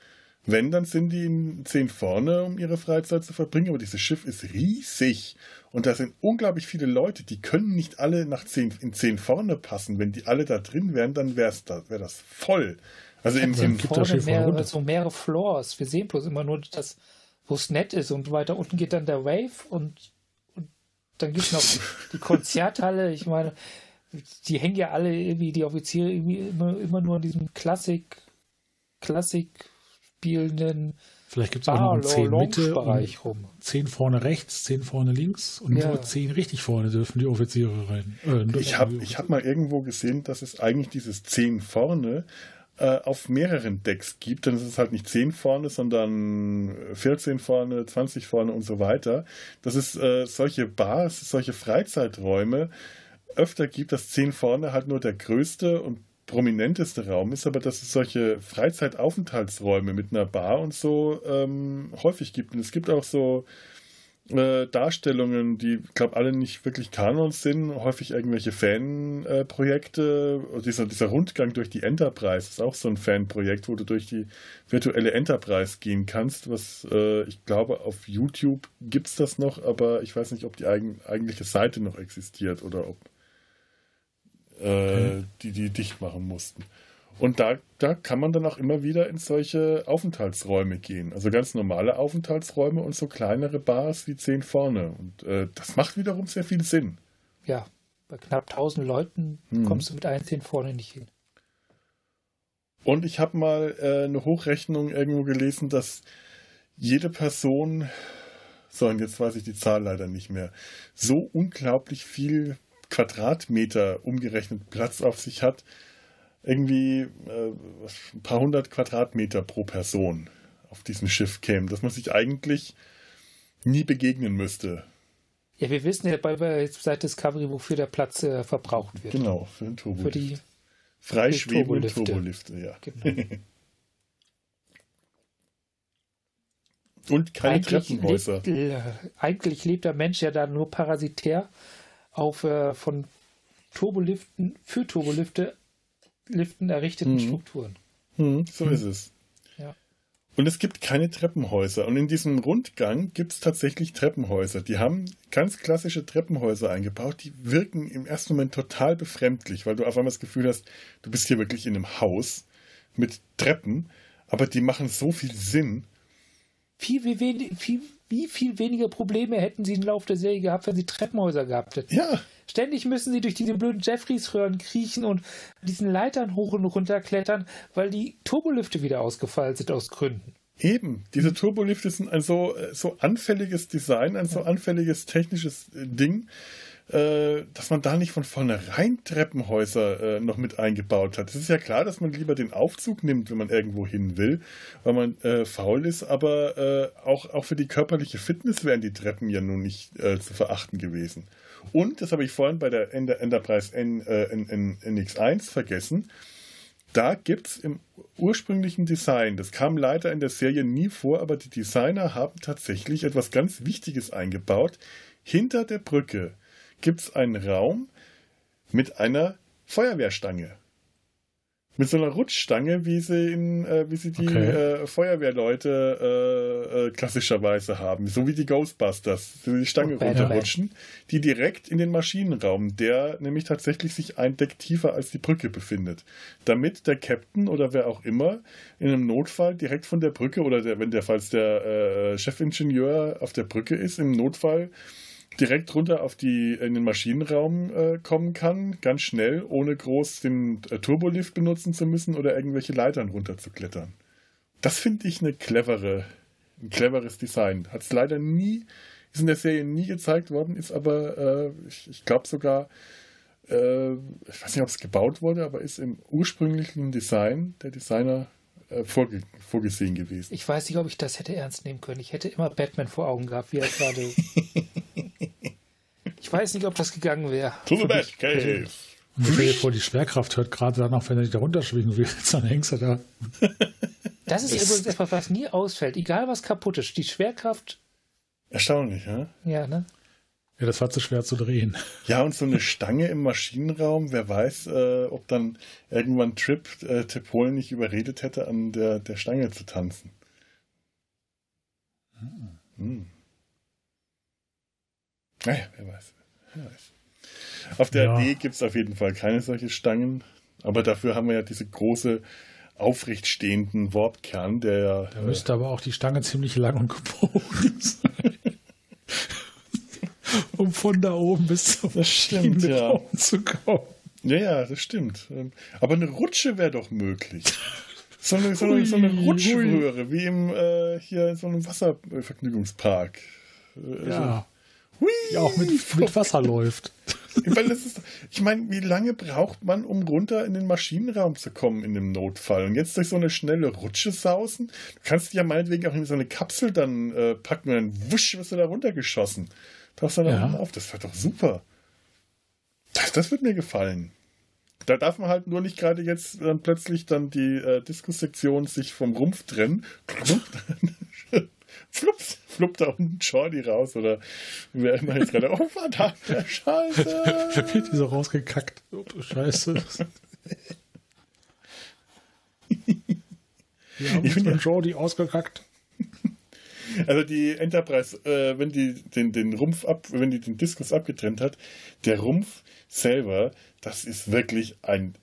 Wenn, dann sind die in zehn vorne, um ihre Freizeit zu verbringen. Aber dieses Schiff ist riesig. Und da sind unglaublich viele Leute, die können nicht alle nach zehn, in zehn vorne passen. Wenn die alle da drin wären, dann wäre da, wär das voll. Also im, im gibt vorne mehrere, so mehrere Floors. Wir sehen bloß immer nur das, wo es nett ist. Und weiter unten geht dann der Wave und, und dann gibt es noch die Konzerthalle. Ich meine, die hängen ja alle irgendwie, die Offiziere irgendwie immer, immer nur in diesem Klassik, Klassik spielenden Vielleicht gibt es auch noch einen 10 Mitte Bereich rum. 10 vorne rechts, 10 vorne links und ja. nur 10 richtig vorne dürfen die Offiziere rein. Äh, ich habe hab mal irgendwo gesehen, dass es eigentlich dieses 10 vorne äh, auf mehreren Decks gibt. Dann ist es halt nicht 10 vorne, sondern 14 vorne, 20 vorne und so weiter. Dass es äh, solche Bars, solche Freizeiträume öfter gibt, dass 10 vorne halt nur der größte und prominenteste Raum ist, aber dass es solche Freizeitaufenthaltsräume mit einer Bar und so ähm, häufig gibt. Und es gibt auch so äh, Darstellungen, die, ich glaube, alle nicht wirklich Kanons sind, häufig irgendwelche Fanprojekte. Äh, dieser, dieser Rundgang durch die Enterprise ist auch so ein Fanprojekt, wo du durch die virtuelle Enterprise gehen kannst, was äh, ich glaube, auf YouTube gibt es das noch, aber ich weiß nicht, ob die eigen, eigentliche Seite noch existiert oder ob äh, die die dicht machen mussten. Und da, da kann man dann auch immer wieder in solche Aufenthaltsräume gehen. Also ganz normale Aufenthaltsräume und so kleinere Bars wie zehn vorne. Und äh, das macht wiederum sehr viel Sinn. Ja, bei knapp 1000 Leuten hm. kommst du mit ein zehn vorne nicht hin. Und ich habe mal äh, eine Hochrechnung irgendwo gelesen, dass jede Person, so und jetzt weiß ich die Zahl leider nicht mehr, so unglaublich viel Quadratmeter umgerechnet Platz auf sich hat, irgendwie äh, ein paar hundert Quadratmeter pro Person auf diesem Schiff kämen, dass man sich eigentlich nie begegnen müsste. Ja, wir wissen ja bei, seit Discovery, wofür der Platz äh, verbraucht wird. Genau, für den Turbolift. Für die freischwebenden Turbolifte, ja. Genau. Und keine eigentlich Treppenhäuser. Lebt, äh, eigentlich lebt der Mensch ja da nur parasitär auf äh, von Turboliften für Turbolifte Liften errichteten mhm. Strukturen. Mhm, so mhm. ist es. Ja. Und es gibt keine Treppenhäuser. Und in diesem Rundgang gibt es tatsächlich Treppenhäuser. Die haben ganz klassische Treppenhäuser eingebaut. Die wirken im ersten Moment total befremdlich, weil du auf einmal das Gefühl hast, du bist hier wirklich in einem Haus mit Treppen. Aber die machen so viel Sinn. viel, wie, viel, wie viel weniger Probleme hätten sie im Laufe der Serie gehabt, wenn sie Treppenhäuser gehabt hätten. Ja. Ständig müssen sie durch diese blöden Jeffreys-Röhren kriechen und diesen Leitern hoch und runter klettern, weil die Turbolifte wieder ausgefallen sind aus Gründen. Eben, diese Turbolifte sind ein so, so anfälliges Design, ein so anfälliges technisches äh, Ding, äh, dass man da nicht von vornherein Treppenhäuser äh, noch mit eingebaut hat. Es ist ja klar, dass man lieber den Aufzug nimmt, wenn man irgendwo hin will, weil man äh, faul ist, aber äh, auch, auch für die körperliche Fitness wären die Treppen ja nun nicht äh, zu verachten gewesen. Und, das habe ich vorhin bei der Enterprise N, N, N, NX1 vergessen, da gibt es im ursprünglichen Design, das kam leider in der Serie nie vor, aber die Designer haben tatsächlich etwas ganz Wichtiges eingebaut. Hinter der Brücke gibt es einen Raum mit einer Feuerwehrstange. Mit so einer Rutschstange, wie sie in, äh, wie sie die okay. äh, Feuerwehrleute äh, äh, klassischerweise haben, so wie die Ghostbusters, so die Stange oh, runterrutschen, die direkt in den Maschinenraum, der nämlich tatsächlich sich ein Deck tiefer als die Brücke befindet, damit der Captain oder wer auch immer in einem Notfall direkt von der Brücke oder der, wenn der falls der äh, Chefingenieur auf der Brücke ist, im Notfall direkt runter auf die, in den Maschinenraum äh, kommen kann, ganz schnell, ohne groß den äh, Turbolift benutzen zu müssen oder irgendwelche Leitern runterzuklettern. Das finde ich eine clevere, ein cleveres Design. Hat es leider nie, ist in der Serie nie gezeigt worden, ist aber, äh, ich, ich glaube sogar, äh, ich weiß nicht, ob es gebaut wurde, aber ist im ursprünglichen Design der Designer äh, vorge vorgesehen gewesen. Ich weiß nicht, ob ich das hätte ernst nehmen können. Ich hätte immer Batman vor Augen gehabt, wie er gerade. ich weiß nicht, ob das gegangen wäre. To the Batcave. Und stell dir vor, die Schwerkraft hört gerade danach, wenn er dich da runterschwingen will, dann hängst du da. Das ist übrigens etwas, was nie ausfällt. Egal was kaputt ist. Die Schwerkraft. Erstaunlich, ja? Ja, ne? Ja, das war zu schwer zu drehen. Ja, und so eine Stange im Maschinenraum, wer weiß, äh, ob dann irgendwann Trip äh, Tepol nicht überredet hätte, an der, der Stange zu tanzen. Hm. Hm. Naja, wer weiß. Wer weiß. Auf der ja. D gibt es auf jeden Fall keine solche Stangen, aber dafür haben wir ja diese große aufrecht stehenden Wortkern, der. Da müsste äh, aber auch die Stange ziemlich lang und gebogen sein um von da oben bis zum das stimmt, ja. Raum zu kommen. Ja, ja, das stimmt. Ähm, aber eine Rutsche wäre doch möglich. So eine, so eine, so eine Rutschröhre, wie im äh, hier in so einem Wasservergnügungspark. Äh, ja. hui, ja, auch mit, mit Wasser läuft. Weil das ist, ich meine, wie lange braucht man, um runter in den Maschinenraum zu kommen in dem Notfall? Und jetzt durch so eine schnelle Rutsche sausen? Du kannst ja meinetwegen auch in so eine Kapsel dann äh, packen und dann wusch wirst du da runtergeschossen. Tauchst du da ja. auf? Das wäre doch super. Das, das wird mir gefallen. Da darf man halt nur nicht gerade jetzt dann plötzlich dann die äh, Diskussektion sich vom Rumpf trennen. Flups, fluppt da unten Jordi raus oder wer immer jetzt gerade, oh verdammte Scheiße. Wird die so rausgekackt. Oh Scheiße. Wir haben ich finde Jordi ausgekackt. Also die Enterprise, äh, wenn die den, den Rumpf ab, wenn die den Diskus abgetrennt hat, der Rumpf selber, das ist wirklich ein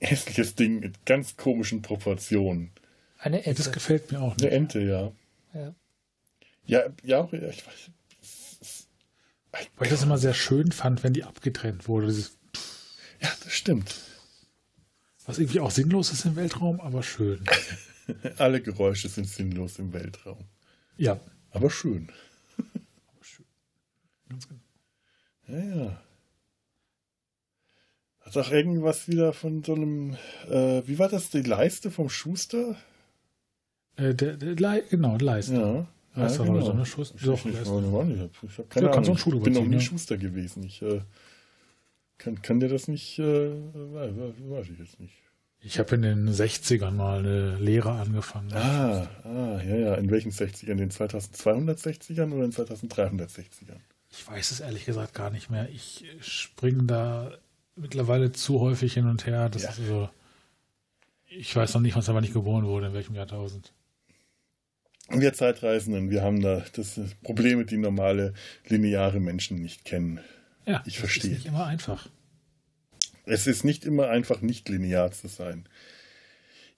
hässliches Ding mit ganz komischen Proportionen. Eine Ente. Das gefällt mir auch nicht. Eine Ente, ja. Ja, ja, ja auch, ich weiß. Weil ich das immer sehr schön fand, wenn die abgetrennt wurde. ja, das stimmt. Was irgendwie auch sinnlos ist im Weltraum, aber schön. Alle Geräusche sind sinnlos im Weltraum. Ja. Aber schön. Aber schön. Ganz genau. Ja, ja. Hat auch irgendwas wieder von so einem, äh, wie war das, die Leiste vom Schuster? Äh, der, der Le genau, Leiste. Ja. Ja, ja genau. so eine Schuster. Ich, ich, ich, ich habe keine ja, Ahnung. Ich bin noch nie ja. Schuster gewesen. Ich äh, kann, kann dir das nicht, äh, weiß, weiß ich jetzt nicht. Ich habe in den 60ern mal eine Lehre angefangen. Ah, ah, ja, ja. In welchen 60ern? In den 2260ern oder in den 2360ern? Ich weiß es ehrlich gesagt gar nicht mehr. Ich springe da mittlerweile zu häufig hin und her. Das ja. ist also, ich weiß noch nicht, was aber nicht geboren wurde, in welchem Jahrtausend. Wir Zeitreisenden, wir haben da das Probleme, die normale lineare Menschen nicht kennen. Ja, ich verstehe. Das ist nicht immer einfach. Es ist nicht immer einfach, nicht linear zu sein.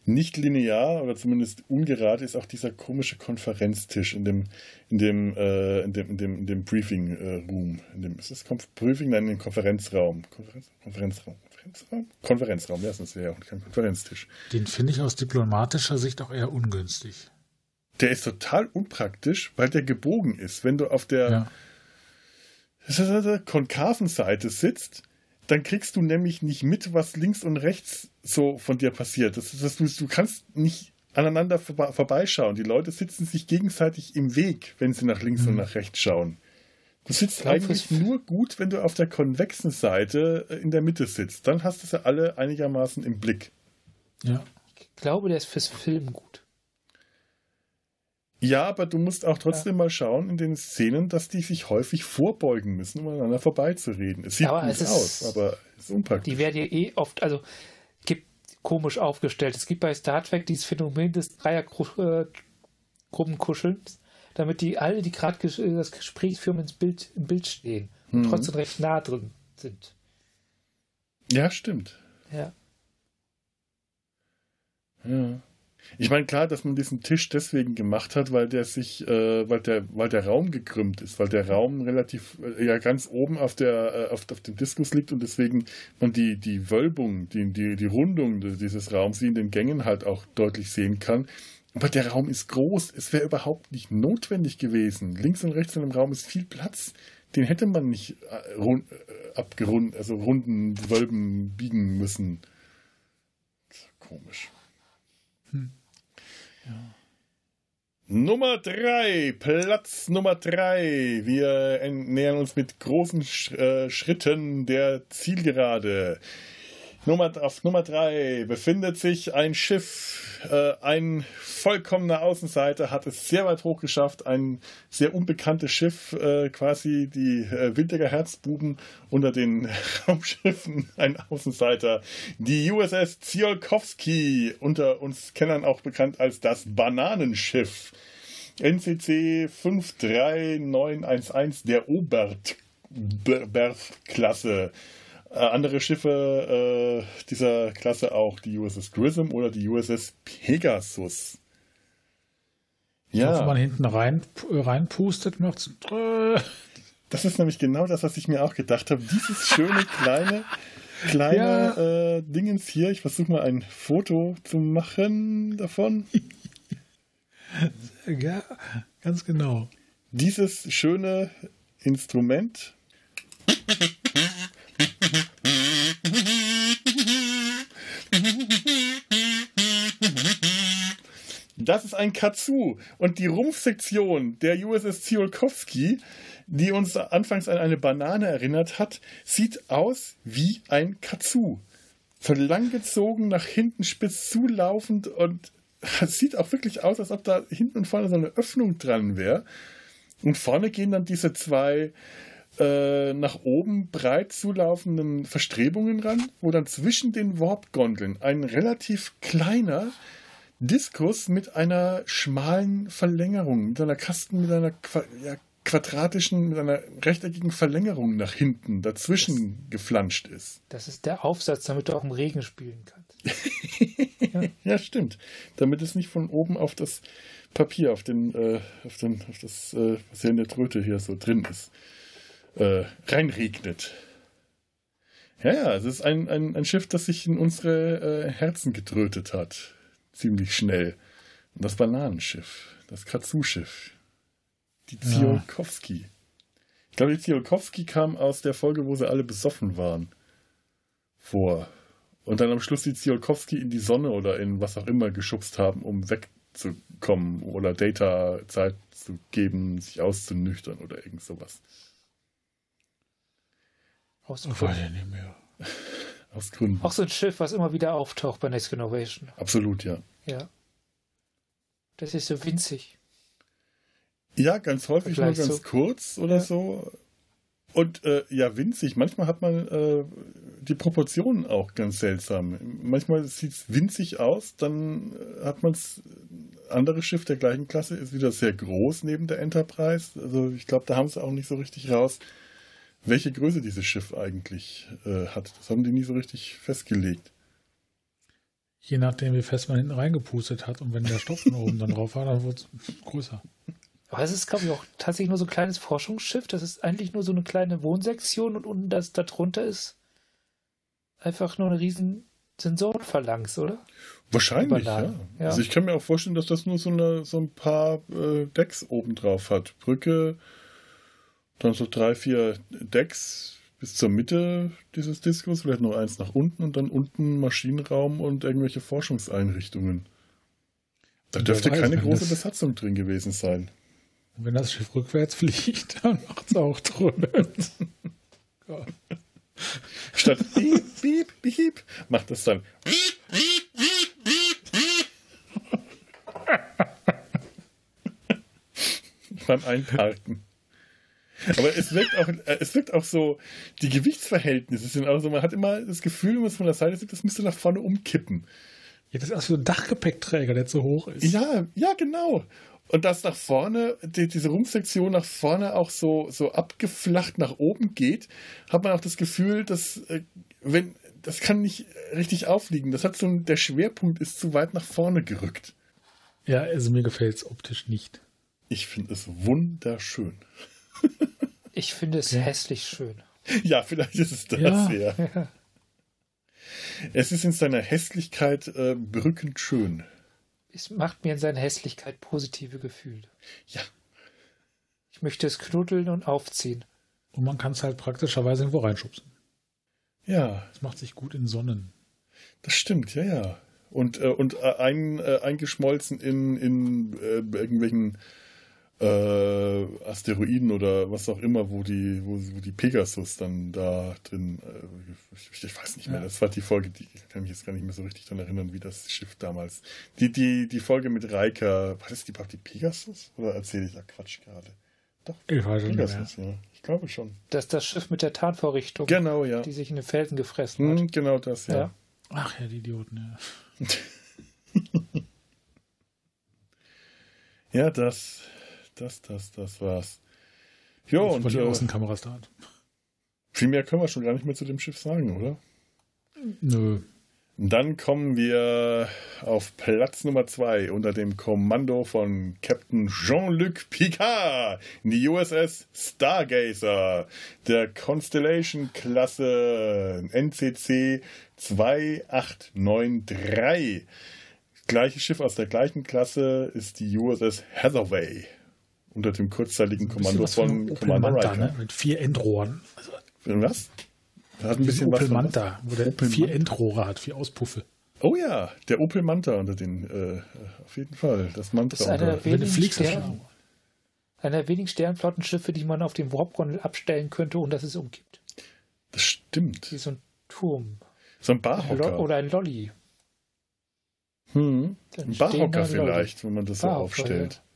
nicht linear oder zumindest ungerade ist auch dieser komische Konferenztisch in dem, in dem, äh, in dem, in dem, in dem Briefing äh, Room. In dem, ist das Konf Briefing? Nein, in dem Konferenzraum. Konferenz, Konferenzraum. Konferenzraum? Konferenzraum, ja, sonst wäre ja auch kein Konferenztisch. Den finde ich aus diplomatischer Sicht auch eher ungünstig. Der ist total unpraktisch, weil der gebogen ist. Wenn du auf der, ja. konkaven Seite sitzt, dann kriegst du nämlich nicht mit, was links und rechts so von dir passiert. Das, das, du, du kannst nicht aneinander vor, vorbeischauen. Die Leute sitzen sich gegenseitig im Weg, wenn sie nach links mhm. und nach rechts schauen. Du sitzt eigentlich nur gut, wenn du auf der konvexen Seite äh, in der Mitte sitzt. Dann hast du sie alle einigermaßen im Blick. Ja. Ich glaube, der ist fürs Film gut. Ja, aber du musst auch trotzdem ja. mal schauen in den Szenen, dass die sich häufig vorbeugen müssen, um aneinander vorbeizureden. Es sieht aber gut es aus, aber es ist unpraktisch. Die werden ja eh oft, also gibt komisch aufgestellt. Es gibt bei Star Trek dieses Phänomen des Dreiergruppenkuschelns, damit die alle, die gerade das Gespräch führen, ins Bild, im Bild stehen und mhm. trotzdem recht nah drin sind. Ja, stimmt. Ja. Ja. Ich meine, klar, dass man diesen Tisch deswegen gemacht hat, weil der sich, äh, weil der, weil der Raum gekrümmt ist, weil der Raum relativ, äh, ja, ganz oben auf der, äh, auf, auf dem Diskus liegt und deswegen man die, die Wölbung, die, die, die Rundung dieses Raums wie in den Gängen halt auch deutlich sehen kann. Aber der Raum ist groß. Es wäre überhaupt nicht notwendig gewesen. Links und rechts in dem Raum ist viel Platz. Den hätte man nicht äh, rund, äh, abgerund, also runden Wölben biegen müssen. Komisch. Hm. Ja. Nummer drei, Platz Nummer drei. Wir nähern uns mit großen äh, Schritten der Zielgerade. Nummer, auf Nummer drei befindet sich ein Schiff. Äh, ein vollkommener Außenseiter hat es sehr weit hoch geschafft. Ein sehr unbekanntes Schiff, äh, quasi die äh, Winterger Herzbuben unter den Raumschiffen. Ein Außenseiter. Die USS Tsiolkovsky, unter uns Kennern auch bekannt als das Bananenschiff. NCC 53911 der Obert-Klasse. Äh, andere Schiffe äh, dieser Klasse auch die USS Grissom oder die USS Pegasus. Ja. Wenn man hinten rein, reinpustet, macht's. Das ist nämlich genau das, was ich mir auch gedacht habe. Dieses schöne kleine, kleine ja. äh, Dingens hier. Ich versuche mal ein Foto zu machen davon. ja, ganz genau. Dieses schöne Instrument. Das ist ein Katsu. Und die Rumpfsektion der USS Tsiolkovsky, die uns anfangs an eine Banane erinnert hat, sieht aus wie ein Katsu. So langgezogen, nach hinten spitz zulaufend und es sieht auch wirklich aus, als ob da hinten und vorne so eine Öffnung dran wäre. Und vorne gehen dann diese zwei äh, nach oben breit zulaufenden Verstrebungen ran, wo dann zwischen den Warp-Gondeln ein relativ kleiner Diskus mit einer schmalen Verlängerung, mit einer Kasten, mit einer ja, quadratischen, mit einer rechteckigen Verlängerung nach hinten dazwischen das, geflanscht ist. Das ist der Aufsatz, damit du auch im Regen spielen kannst. ja. ja. stimmt. Damit es nicht von oben auf das Papier, auf den, äh, auf den, auf das, äh, was hier in der Tröte hier so drin ist, äh, reinregnet. Ja, ja, es ist ein, ein, ein Schiff, das sich in unsere äh, Herzen getrötet hat. Ziemlich schnell. Und das Bananenschiff, das Katsu-Schiff. Die Ziolkowski. Ja. Ich glaube, die Ziolkowski kam aus der Folge, wo sie alle besoffen waren. Vor. Und dann am Schluss die Ziolkowski in die Sonne oder in was auch immer geschubst haben, um wegzukommen oder Data Zeit zu geben, sich auszunüchtern oder irgend sowas. Aus Gründen. nicht mehr. Aus Gründen. Auch so ein Schiff, was immer wieder auftaucht bei Next Innovation. Absolut, ja. Ja. Das ist so winzig. Ja, ganz häufig nur ganz so. kurz oder ja. so. Und äh, ja, winzig. Manchmal hat man äh, die Proportionen auch ganz seltsam. Manchmal sieht es winzig aus, dann äh, hat man es. Andere Schiff der gleichen Klasse ist wieder sehr groß neben der Enterprise. Also ich glaube, da haben sie auch nicht so richtig raus, welche Größe dieses Schiff eigentlich äh, hat. Das haben die nie so richtig festgelegt. Je nachdem, wie fest man hinten reingepustet hat und wenn der Stoff von oben dann drauf war, dann wurde es größer. Aber es ist, glaube ich, auch tatsächlich nur so ein kleines Forschungsschiff. Das ist eigentlich nur so eine kleine Wohnsektion und unten das darunter ist einfach nur eine riesen Sensorenphalanx, oder? Wahrscheinlich, ja. ja. Also ich kann mir auch vorstellen, dass das nur so, eine, so ein paar äh, Decks oben drauf hat. Brücke, dann so drei, vier Decks bis zur Mitte dieses Diskos, vielleicht noch eins nach unten und dann unten Maschinenraum und irgendwelche Forschungseinrichtungen. Da dürfte weiß, keine große Besatzung drin gewesen sein. Wenn das Schiff rückwärts fliegt, dann macht es auch drüber. Statt piep, piep, piep, macht es dann. beim Einparken. Aber es wirkt auch, äh, es wirkt auch so, die Gewichtsverhältnisse sind auch so, man hat immer das Gefühl, wenn man es von der Seite sieht, das müsste nach vorne umkippen. Ja, das ist auch so ein Dachgepäckträger, der zu hoch ist. Ja, ja, genau. Und dass nach vorne, die, diese Rumpfsektion nach vorne auch so, so abgeflacht nach oben geht, hat man auch das Gefühl, dass, äh, wenn, das kann nicht richtig aufliegen. Das hat so der Schwerpunkt ist zu weit nach vorne gerückt. Ja, also mir gefällt es optisch nicht. Ich finde es wunderschön. Ich finde es ja. hässlich schön. Ja, vielleicht ist es das, ja. ja. Es ist in seiner Hässlichkeit äh, berückend schön. Es macht mir in seiner Hässlichkeit positive Gefühle. Ja. Ich möchte es knuddeln und aufziehen. Und man kann es halt praktischerweise irgendwo reinschubsen. Ja. Es macht sich gut in Sonnen. Das stimmt, ja, ja. Und, äh, und äh, ein, äh, eingeschmolzen in, in äh, irgendwelchen äh, Asteroiden oder was auch immer, wo die, wo, wo die Pegasus dann da drin, äh, ich, ich, weiß nicht mehr, ja. das war die Folge, die kann mich jetzt gar nicht mehr so richtig daran erinnern, wie das Schiff damals. Die, die, die Folge mit Reika, war das die die Pegasus? Oder erzähle ich da Quatsch gerade? Doch, ich weiß Pegasus, ja. Ich glaube schon. Das ist das Schiff mit der Tarnvorrichtung. Genau, ja. Die sich in den Felsen gefressen hat. Hm, genau das, ja. ja. Ach ja, die Idioten, ja. ja, das, das, das, das war's. Ja, und. Die äh, Außenkameras da. Viel mehr können wir schon gar nicht mehr zu dem Schiff sagen, oder? Nö. Dann kommen wir auf Platz Nummer 2 unter dem Kommando von Captain Jean-Luc Picard in die USS Stargazer der Constellation-Klasse NCC 2893. Gleiches Schiff aus der gleichen Klasse ist die USS Hathaway unter dem kurzzeitigen Kommando von Commander Manta, ne? Mit vier Endrohren. Also, was? Hat ein bisschen Opel was Manta, wo der Opel vier Manta. Endrohre hat, vier Auspuffe. Oh ja, der Opel Manta unter den, äh, auf jeden Fall, das Manta. Das ist einer der wenigen, Stern, einer der wenigen Sternflottenschiffe, die man auf dem Warp-Gondel abstellen könnte und dass es umgibt. Das stimmt. Wie so ein Turm. So ein Barhocker. Oder ein Lolli. Hm. Ein Barhocker vielleicht, wenn man das Barhocker, so aufstellt. Ja.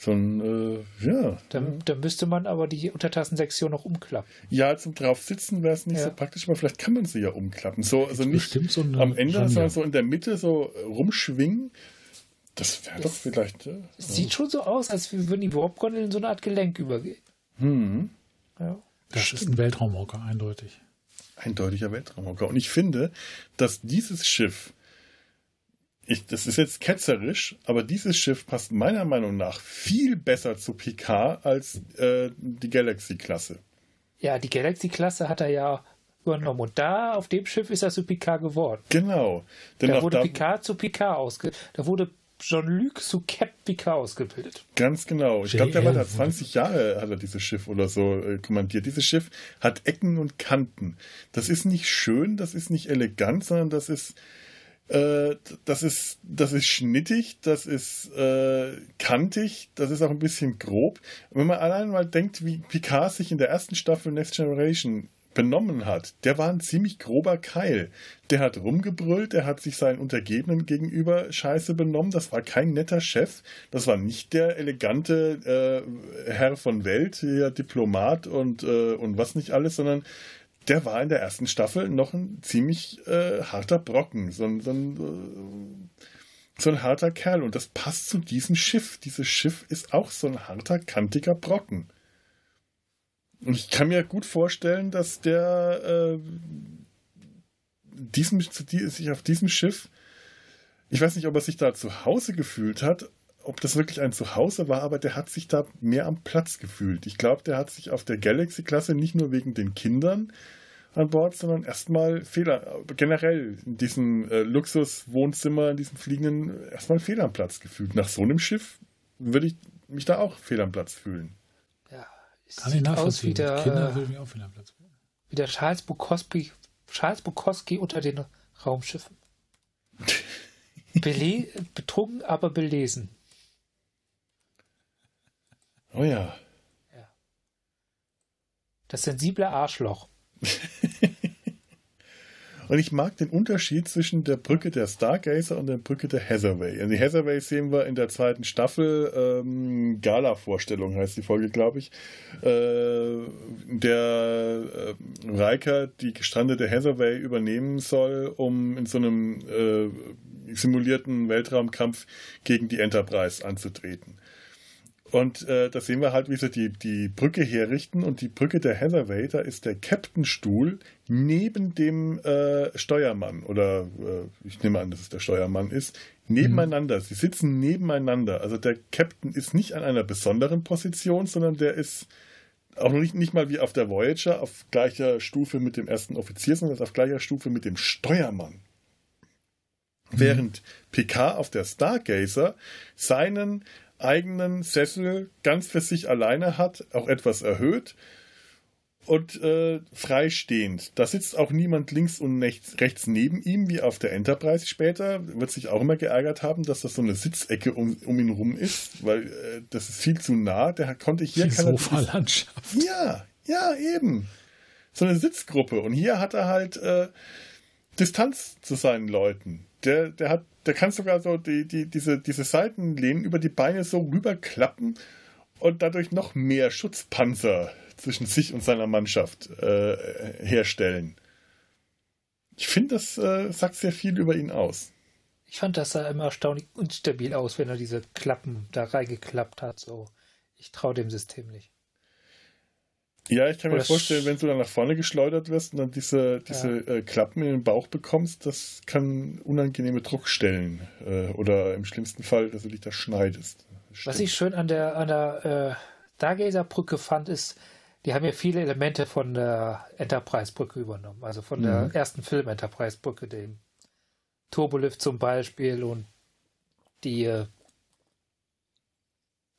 So ein, äh, ja. Dann, dann müsste man aber die Untertassensektion noch umklappen. Ja, zum draufsitzen wäre es nicht ja. so praktisch, aber vielleicht kann man sie ja umklappen. So, also nicht so am Ende, sondern so in der Mitte so rumschwingen. Das wäre doch vielleicht. Äh, sieht schon so aus, als würden die Warp-Gondel in so eine Art Gelenk übergehen. Hm. Ja. Das Stimmt. ist ein Weltraumhocker, eindeutig. Eindeutiger Weltraumhocker. Und ich finde, dass dieses Schiff ich, das ist jetzt ketzerisch, aber dieses Schiff passt meiner Meinung nach viel besser zu Picard als äh, die Galaxy-Klasse. Ja, die Galaxy-Klasse hat er ja übernommen. Und da, auf dem Schiff, ist er zu Picard geworden. Genau. Denn da wurde da, Picard zu Picard ausgebildet. Da wurde Jean-Luc zu Cap Picard ausgebildet. Ganz genau. Ich glaube, der war da 20 Jahre, hat er dieses Schiff oder so äh, kommandiert. Dieses Schiff hat Ecken und Kanten. Das ist nicht schön, das ist nicht elegant, sondern das ist äh, das ist, das ist schnittig, das ist äh, kantig, das ist auch ein bisschen grob. Wenn man allein mal denkt, wie Picard sich in der ersten Staffel Next Generation benommen hat, der war ein ziemlich grober Keil. Der hat rumgebrüllt, der hat sich seinen Untergebenen gegenüber scheiße benommen. Das war kein netter Chef. Das war nicht der elegante äh, Herr von Welt, der Diplomat und, äh, und was nicht alles, sondern der war in der ersten Staffel noch ein ziemlich äh, harter Brocken, so ein, so, ein, äh, so ein harter Kerl. Und das passt zu diesem Schiff. Dieses Schiff ist auch so ein harter, kantiger Brocken. Und ich kann mir gut vorstellen, dass der, äh, diesem, sich auf diesem Schiff, ich weiß nicht, ob er sich da zu Hause gefühlt hat, ob das wirklich ein Zuhause war, aber der hat sich da mehr am Platz gefühlt. Ich glaube, der hat sich auf der Galaxy-Klasse nicht nur wegen den Kindern an Bord, sondern erstmal Fehler, generell in diesem äh, Luxus-Wohnzimmer, in diesem fliegenden, erstmal Fehler am Platz gefühlt. Nach so einem Schiff würde ich mich da auch fehl am Platz fühlen. Ja, es Kann sieht aus wie der, Kinder äh, mich auch fehl am Platz fühlen. Wie der Charles Bukowski, Charles Bukowski unter den Raumschiffen. Bele betrunken, aber belesen. Oh ja. ja. Das sensible Arschloch. Und ich mag den Unterschied zwischen der Brücke der Stargazer und der Brücke der Hathaway. Also die Hathaway sehen wir in der zweiten Staffel, ähm, Gala-Vorstellung heißt die Folge, glaube ich. Äh, der äh, Riker die gestrandete Hathaway übernehmen soll, um in so einem äh, simulierten Weltraumkampf gegen die Enterprise anzutreten. Und äh, da sehen wir halt, wie sie die, die Brücke herrichten. Und die Brücke der Hathaway, da ist der Captainstuhl neben dem äh, Steuermann. Oder äh, ich nehme an, dass es der Steuermann ist. Nebeneinander. Mhm. Sie sitzen nebeneinander. Also der Captain ist nicht an einer besonderen Position, sondern der ist auch nicht, nicht mal wie auf der Voyager auf gleicher Stufe mit dem ersten Offizier, sondern auf gleicher Stufe mit dem Steuermann. Mhm. Während Picard auf der Stargazer seinen eigenen Sessel ganz für sich alleine hat, auch etwas erhöht und äh, freistehend. Da sitzt auch niemand links und rechts neben ihm, wie auf der Enterprise später. Wird sich auch immer geärgert haben, dass das so eine Sitzecke um, um ihn rum ist, weil äh, das ist viel zu nah. Der konnte hier Die keine Sofalandschaft. Ja, ja, eben. So eine Sitzgruppe. Und hier hat er halt äh, Distanz zu seinen Leuten. Der, der hat der kann sogar so die, die, diese, diese Seitenlehnen über die Beine so rüberklappen und dadurch noch mehr Schutzpanzer zwischen sich und seiner Mannschaft äh, herstellen. Ich finde, das äh, sagt sehr viel über ihn aus. Ich fand, das sah immer erstaunlich unstabil aus, wenn er diese Klappen da reingeklappt hat. So, ich traue dem System nicht. Ja, ich kann mir vorstellen, wenn du dann nach vorne geschleudert wirst und dann diese, diese ja. äh, Klappen in den Bauch bekommst, das kann unangenehme Druckstellen äh, oder im schlimmsten Fall, dass du dich da schneidest. Was ich schön an der, an der äh, Stargazer-Brücke fand, ist, die haben ja viele Elemente von der Enterprise-Brücke übernommen. Also von mhm. der ersten Film Enterprise-Brücke, dem Turbolift zum Beispiel und die äh,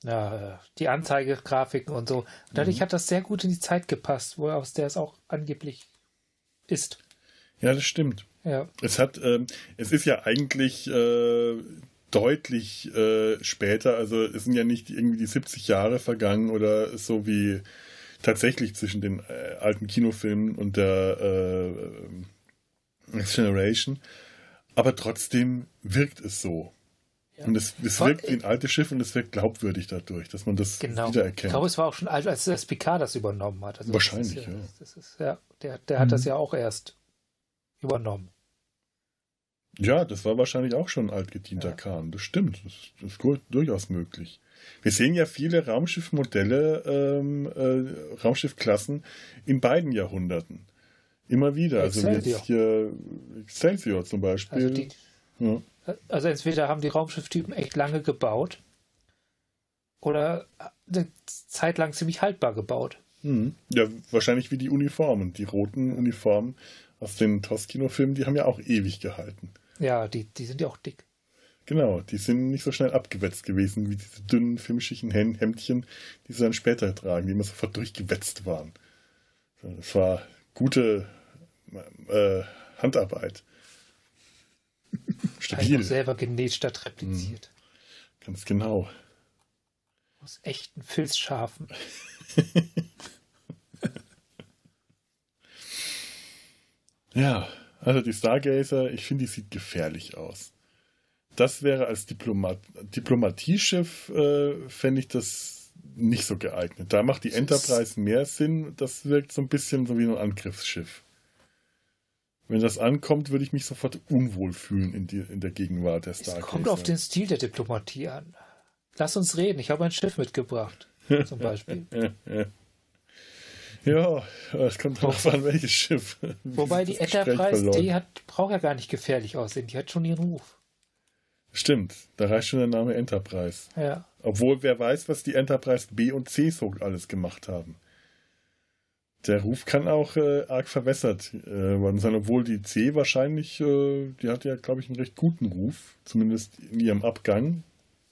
ja, die Anzeigegrafiken und so. Und dadurch mhm. hat das sehr gut in die Zeit gepasst, wo aus der es auch angeblich ist. Ja, das stimmt. Ja. Es hat, ähm, es ist ja eigentlich äh, deutlich äh, später, also es sind ja nicht irgendwie die 70 Jahre vergangen oder so wie tatsächlich zwischen den äh, alten Kinofilmen und der äh, Next Generation. Aber trotzdem wirkt es so. Ja. Und es, es wirkt wie ein altes Schiff und es wirkt glaubwürdig dadurch, dass man das genau. wiedererkennt. Ich glaube, es war auch schon alt, als das Picard das übernommen hat. Also Wahrscheinlich, ja, ja. Das ist, ja. Der, der hat mhm. das ja auch erst übernommen. Ja, das war wahrscheinlich auch schon ein altgedienter ja. Kahn. Das stimmt. Das, das, ist durchaus möglich. Wir sehen ja viele Raumschiffmodelle, ähm, äh, Raumschiffklassen in beiden Jahrhunderten. Immer wieder. Excelsior. Also jetzt hier Excelsior zum Beispiel. Also die, ja. Also entweder haben die Raumschifftypen echt lange gebaut oder eine Zeit lang ziemlich haltbar gebaut. Mhm. Ja, wahrscheinlich wie die Uniformen. Die roten Uniformen aus den Toskino-Filmen, die haben ja auch ewig gehalten. Ja, die, die sind ja auch dick. Genau, die sind nicht so schnell abgewetzt gewesen wie diese dünnen, filmschigen Hemdchen, die sie dann später tragen, die immer sofort durchgewetzt waren. Das war gute äh, Handarbeit. Stabil. Einfach selber genäht statt repliziert. Mhm. Ganz genau. Aus echten Filzschafen. ja, also die Stargazer, ich finde, die sieht gefährlich aus. Das wäre als Diplomat Diplomatieschiff, äh, fände ich das nicht so geeignet. Da macht die Enterprise mehr Sinn. Das wirkt so ein bisschen so wie ein Angriffsschiff. Wenn das ankommt, würde ich mich sofort unwohl fühlen in, die, in der Gegenwart der Stargazer. Es kommt auf den Stil der Diplomatie an. Lass uns reden. Ich habe ein Schiff mitgebracht, zum Beispiel. Ja, es kommt drauf an, welches Schiff. Wobei die Enterprise, die hat, braucht ja gar nicht gefährlich aussehen, die hat schon ihren Ruf. Stimmt, da reicht schon der Name Enterprise. Ja. Obwohl, wer weiß, was die Enterprise B und C so alles gemacht haben. Der Ruf kann auch äh, arg verwässert äh, worden sein, obwohl die C wahrscheinlich, äh, die hat ja, glaube ich, einen recht guten Ruf, zumindest in ihrem Abgang.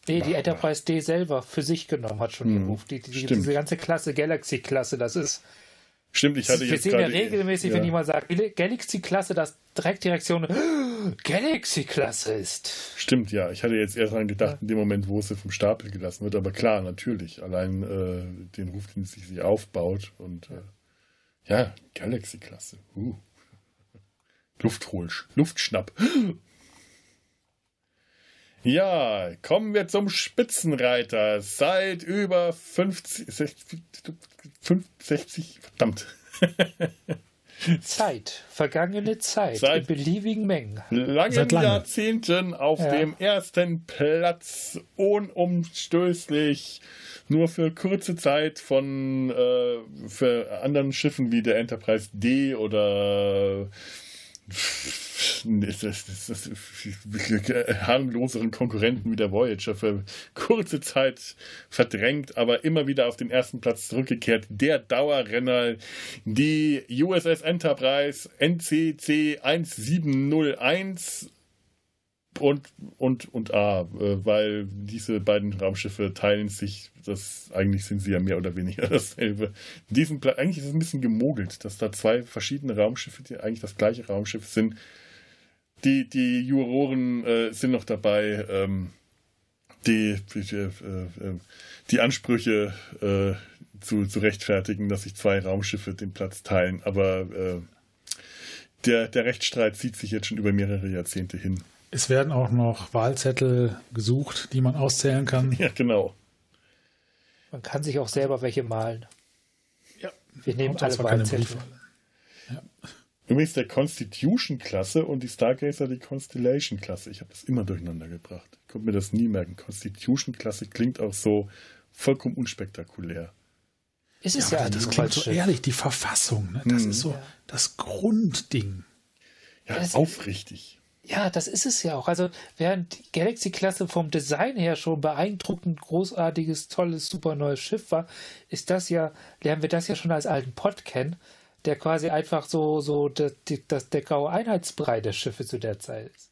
Nee, die Enterprise D selber für sich genommen hat schon den hm, Ruf. Die, die, diese ganze Klasse, Galaxy-Klasse, das ist. Stimmt, ich hatte wir jetzt. Wir sehen ja regelmäßig, ja. wenn jemand sagt, Galaxy-Klasse, dass direkt die Reaktion Galaxy-Klasse ist. Stimmt, ja. Ich hatte jetzt eher daran gedacht, ja. in dem Moment, wo sie vom Stapel gelassen wird. Aber klar, natürlich. Allein äh, den Ruf, den sie sich aufbaut. Und äh, ja, Galaxy-Klasse. Uh. Lufthol, Luftschnapp. Ja, kommen wir zum Spitzenreiter. Seit über 50, 60, 65 verdammt. Zeit, vergangene Zeit, Seit in beliebigen Mengen. Langen Jahrzehnten auf ja. dem ersten Platz, unumstößlich, nur für kurze Zeit von äh, für anderen Schiffen wie der Enterprise D oder harmloseren Konkurrenten wie der Voyager für kurze Zeit verdrängt, aber immer wieder auf den ersten Platz zurückgekehrt. Der Dauerrenner, die USS Enterprise NCC 1701 und, und, und A, äh, weil diese beiden Raumschiffe teilen sich, das eigentlich sind sie ja mehr oder weniger dasselbe. Pla eigentlich ist es ein bisschen gemogelt, dass da zwei verschiedene Raumschiffe, die eigentlich das gleiche Raumschiff sind, die, die Juroren äh, sind noch dabei, ähm, die, die, äh, äh, die Ansprüche äh, zu, zu rechtfertigen, dass sich zwei Raumschiffe den Platz teilen. Aber äh, der, der Rechtsstreit zieht sich jetzt schon über mehrere Jahrzehnte hin. Es werden auch noch Wahlzettel gesucht, die man auszählen kann. Ja, genau. Man kann sich auch selber welche malen. Ja. Wir nehmen alle Wahlzettel. Ja. Übrigens der Constitution-Klasse und die Stargazer die Constellation-Klasse. Ich habe das immer durcheinander gebracht. Ich konnte mir das nie merken. Constitution-Klasse klingt auch so vollkommen unspektakulär. Es ist ja, ja das klingt so ehrlich, die Verfassung. Ne? Das hm. ist so ja. das Grundding. Ja, das aufrichtig. Ja, das ist es ja auch. Also während die Galaxy-Klasse vom Design her schon beeindruckend großartiges, tolles, super neues Schiff war, ist das ja, lernen wir das ja schon als alten Pod kennen der quasi einfach so, so das, das, der graue Einheitsbrei der Schiffe zu der Zeit ist.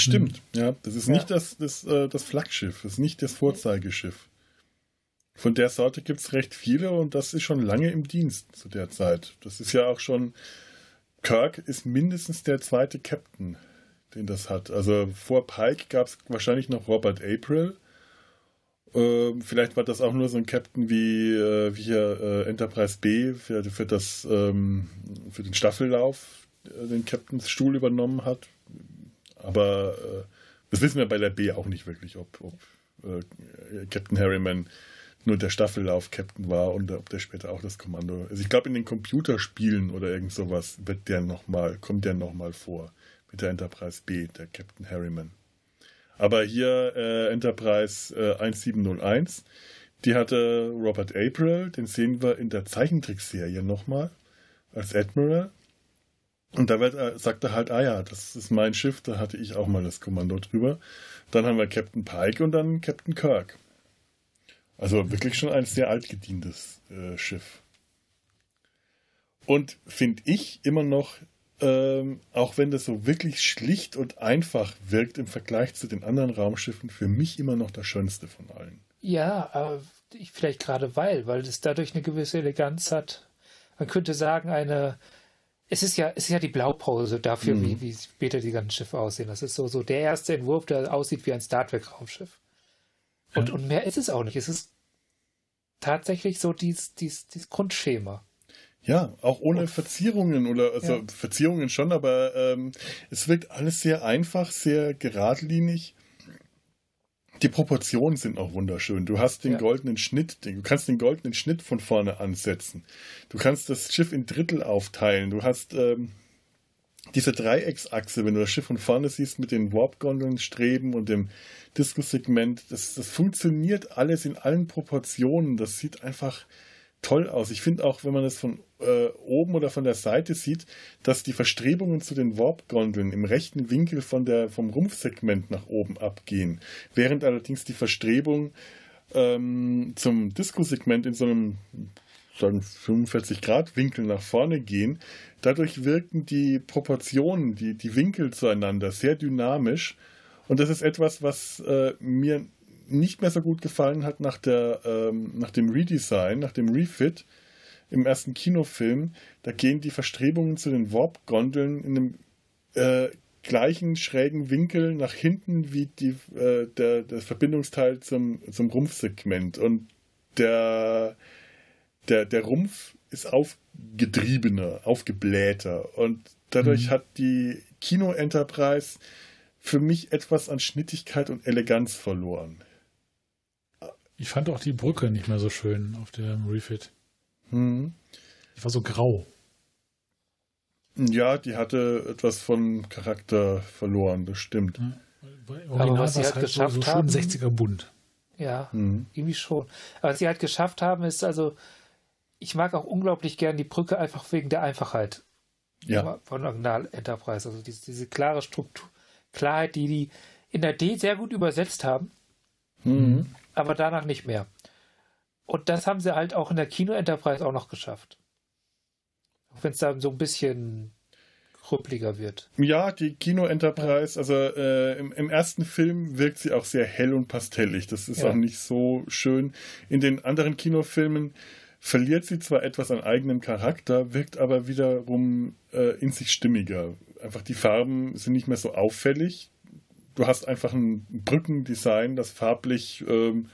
Stimmt, mhm. ja. Das ist ja. nicht das, das, äh, das Flaggschiff, das ist nicht das Vorzeigeschiff. Von der Sorte gibt es recht viele und das ist schon lange im Dienst zu der Zeit. Das ist ja auch schon. Kirk ist mindestens der zweite Captain, den das hat. Also vor Pike gab es wahrscheinlich noch Robert April ähm, vielleicht war das auch nur so ein Captain wie, äh, wie hier äh, Enterprise B für, für, das, ähm, für den Staffellauf äh, den Captains Stuhl übernommen hat. Aber äh, das wissen wir bei der B auch nicht wirklich, ob, ob äh, Captain Harriman nur der Staffellauf-Captain war und ob der später auch das Kommando. Also ich glaube in den Computerspielen oder irgend sowas wird der noch mal, kommt der nochmal vor mit der Enterprise B, der Captain Harriman. Aber hier äh, Enterprise äh, 1701, die hatte Robert April, den sehen wir in der Zeichentrickserie nochmal als Admiral. Und da wird, äh, sagt er halt, ah ja, das ist mein Schiff, da hatte ich auch mal das Kommando drüber. Dann haben wir Captain Pike und dann Captain Kirk. Also wirklich schon ein sehr altgedientes äh, Schiff. Und finde ich immer noch ähm, auch wenn das so wirklich schlicht und einfach wirkt im Vergleich zu den anderen Raumschiffen, für mich immer noch das Schönste von allen. Ja, aber vielleicht gerade weil, weil es dadurch eine gewisse Eleganz hat. Man könnte sagen, eine, es ist ja, es ist ja die Blaupause dafür, mhm. wie, wie später die ganzen Schiffe aussehen. Das ist so, so der erste Entwurf, der aussieht wie ein Star Trek-Raumschiff. Und, ja. und mehr ist es auch nicht. Es ist tatsächlich so dieses, dieses, dieses Grundschema. Ja, auch ohne Verzierungen oder also ja. Verzierungen schon, aber ähm, es wirkt alles sehr einfach, sehr geradlinig. Die Proportionen sind auch wunderschön. Du hast den ja. goldenen Schnitt, du kannst den goldenen Schnitt von vorne ansetzen. Du kannst das Schiff in Drittel aufteilen. Du hast ähm, diese Dreiecksachse, wenn du das Schiff von vorne siehst mit den Warp-Gondeln, Streben und dem Diskussegment, das, das funktioniert alles in allen Proportionen. Das sieht einfach toll aus. Ich finde auch, wenn man das von äh, oben oder von der Seite sieht, dass die Verstrebungen zu den Warp-Gondeln im rechten Winkel von der, vom Rumpfsegment nach oben abgehen, während allerdings die Verstrebung ähm, zum Disco-Segment in so einem sagen 45 Grad Winkel nach vorne gehen. Dadurch wirken die Proportionen, die, die Winkel zueinander sehr dynamisch. Und das ist etwas, was äh, mir nicht mehr so gut gefallen hat nach, der, ähm, nach dem Redesign, nach dem Refit im ersten Kinofilm. Da gehen die Verstrebungen zu den Warp-Gondeln in einem äh, gleichen schrägen Winkel nach hinten wie die, äh, der, das Verbindungsteil zum, zum Rumpfsegment. Und der, der, der Rumpf ist aufgetriebener, aufgeblähter. Und dadurch mhm. hat die Kino Enterprise für mich etwas an Schnittigkeit und Eleganz verloren. Ich fand auch die Brücke nicht mehr so schön auf dem Refit. Mhm. Die war so grau. Ja, die hatte etwas von Charakter verloren, das stimmt. Ja, Aber was sie halt, halt geschafft so, so haben, 60er bunt. Ja, mhm. irgendwie schon. Aber was sie halt geschafft haben, ist also, ich mag auch unglaublich gern die Brücke einfach wegen der Einfachheit ja. von Original Enterprise. Also diese, diese klare Struktur, Klarheit, die die in der D sehr gut übersetzt haben, mhm. aber danach nicht mehr. Und das haben sie halt auch in der Kino Enterprise auch noch geschafft. Auch wenn es dann so ein bisschen krüppliger wird. Ja, die Kino Enterprise, also äh, im, im, ersten Film wirkt sie auch sehr hell und pastellig. Das ist ja. auch nicht so schön. In den anderen Kinofilmen verliert sie zwar etwas an eigenem Charakter, wirkt aber wiederum äh, in sich stimmiger. Einfach die Farben sind nicht mehr so auffällig. Du hast einfach ein Brückendesign, das farblich ähm,